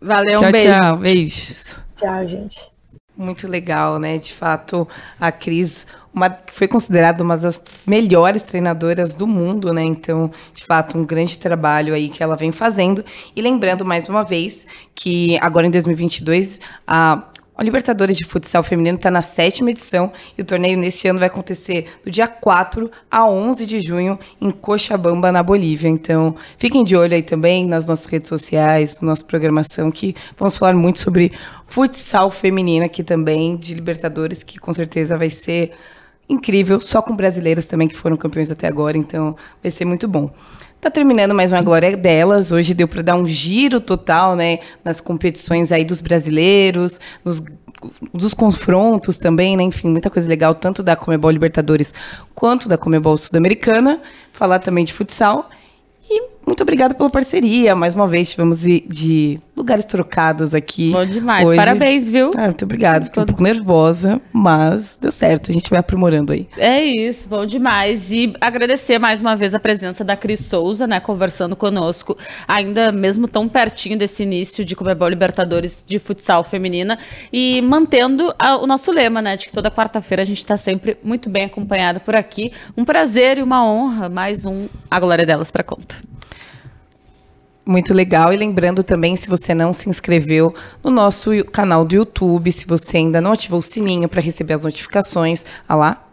Valeu, tchau, um beijo. Tchau, beijos. Tchau, gente. Muito legal, né? De fato, a Cris uma, foi considerada uma das melhores treinadoras do mundo, né? Então, de fato, um grande trabalho aí que ela vem fazendo. E lembrando mais uma vez que agora em 2022 a a Libertadores de Futsal Feminino está na sétima edição e o torneio neste ano vai acontecer do dia 4 a 11 de junho em Cochabamba, na Bolívia. Então, fiquem de olho aí também nas nossas redes sociais, na nossa programação, que vamos falar muito sobre futsal feminino aqui também, de Libertadores, que com certeza vai ser incrível, só com brasileiros também que foram campeões até agora, então vai ser muito bom. Tá terminando mais uma glória delas. Hoje deu para dar um giro total, né, nas competições aí dos brasileiros, nos dos confrontos também, né? Enfim, muita coisa legal, tanto da Comebol Libertadores quanto da Comebol Sul-Americana. Falar também de futsal. Muito obrigada pela parceria. Mais uma vez, tivemos de, lugares trocados aqui. Bom demais. Hoje. Parabéns, viu? Ah, muito obrigada. Fiquei um pouco nervosa, mas deu certo. A gente vai aprimorando aí. É isso, bom demais. E agradecer mais uma vez a presença da Cris Souza, né? Conversando conosco, ainda mesmo tão pertinho desse início de Comebol Libertadores de futsal feminina. E mantendo a, o nosso lema, né? De que toda quarta-feira a gente está sempre muito bem acompanhada por aqui. Um prazer e uma honra. Mais um A Glória Delas para conta. Muito legal. E lembrando também, se você não se inscreveu no nosso canal do YouTube, se você ainda não ativou o sininho para receber as notificações, ah lá,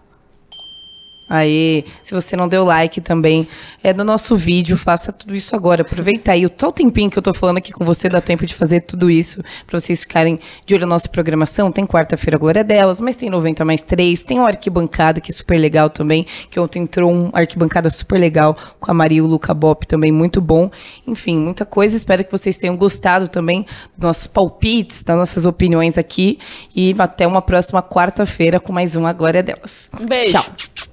Aí, se você não deu like também é no nosso vídeo, faça tudo isso agora. Aproveita aí o tal tempinho que eu tô falando aqui com você, dá tempo de fazer tudo isso para vocês ficarem de olho na nossa programação. Tem quarta-feira Glória delas, mas tem 90 mais 3, tem o arquibancada que é super legal também, que ontem entrou um arquibancada super legal com a Maria e o Luca Bop também muito bom. Enfim, muita coisa. Espero que vocês tenham gostado também dos nossos palpites, das nossas opiniões aqui e até uma próxima quarta-feira com mais uma Glória delas. Um beijo. Tchau.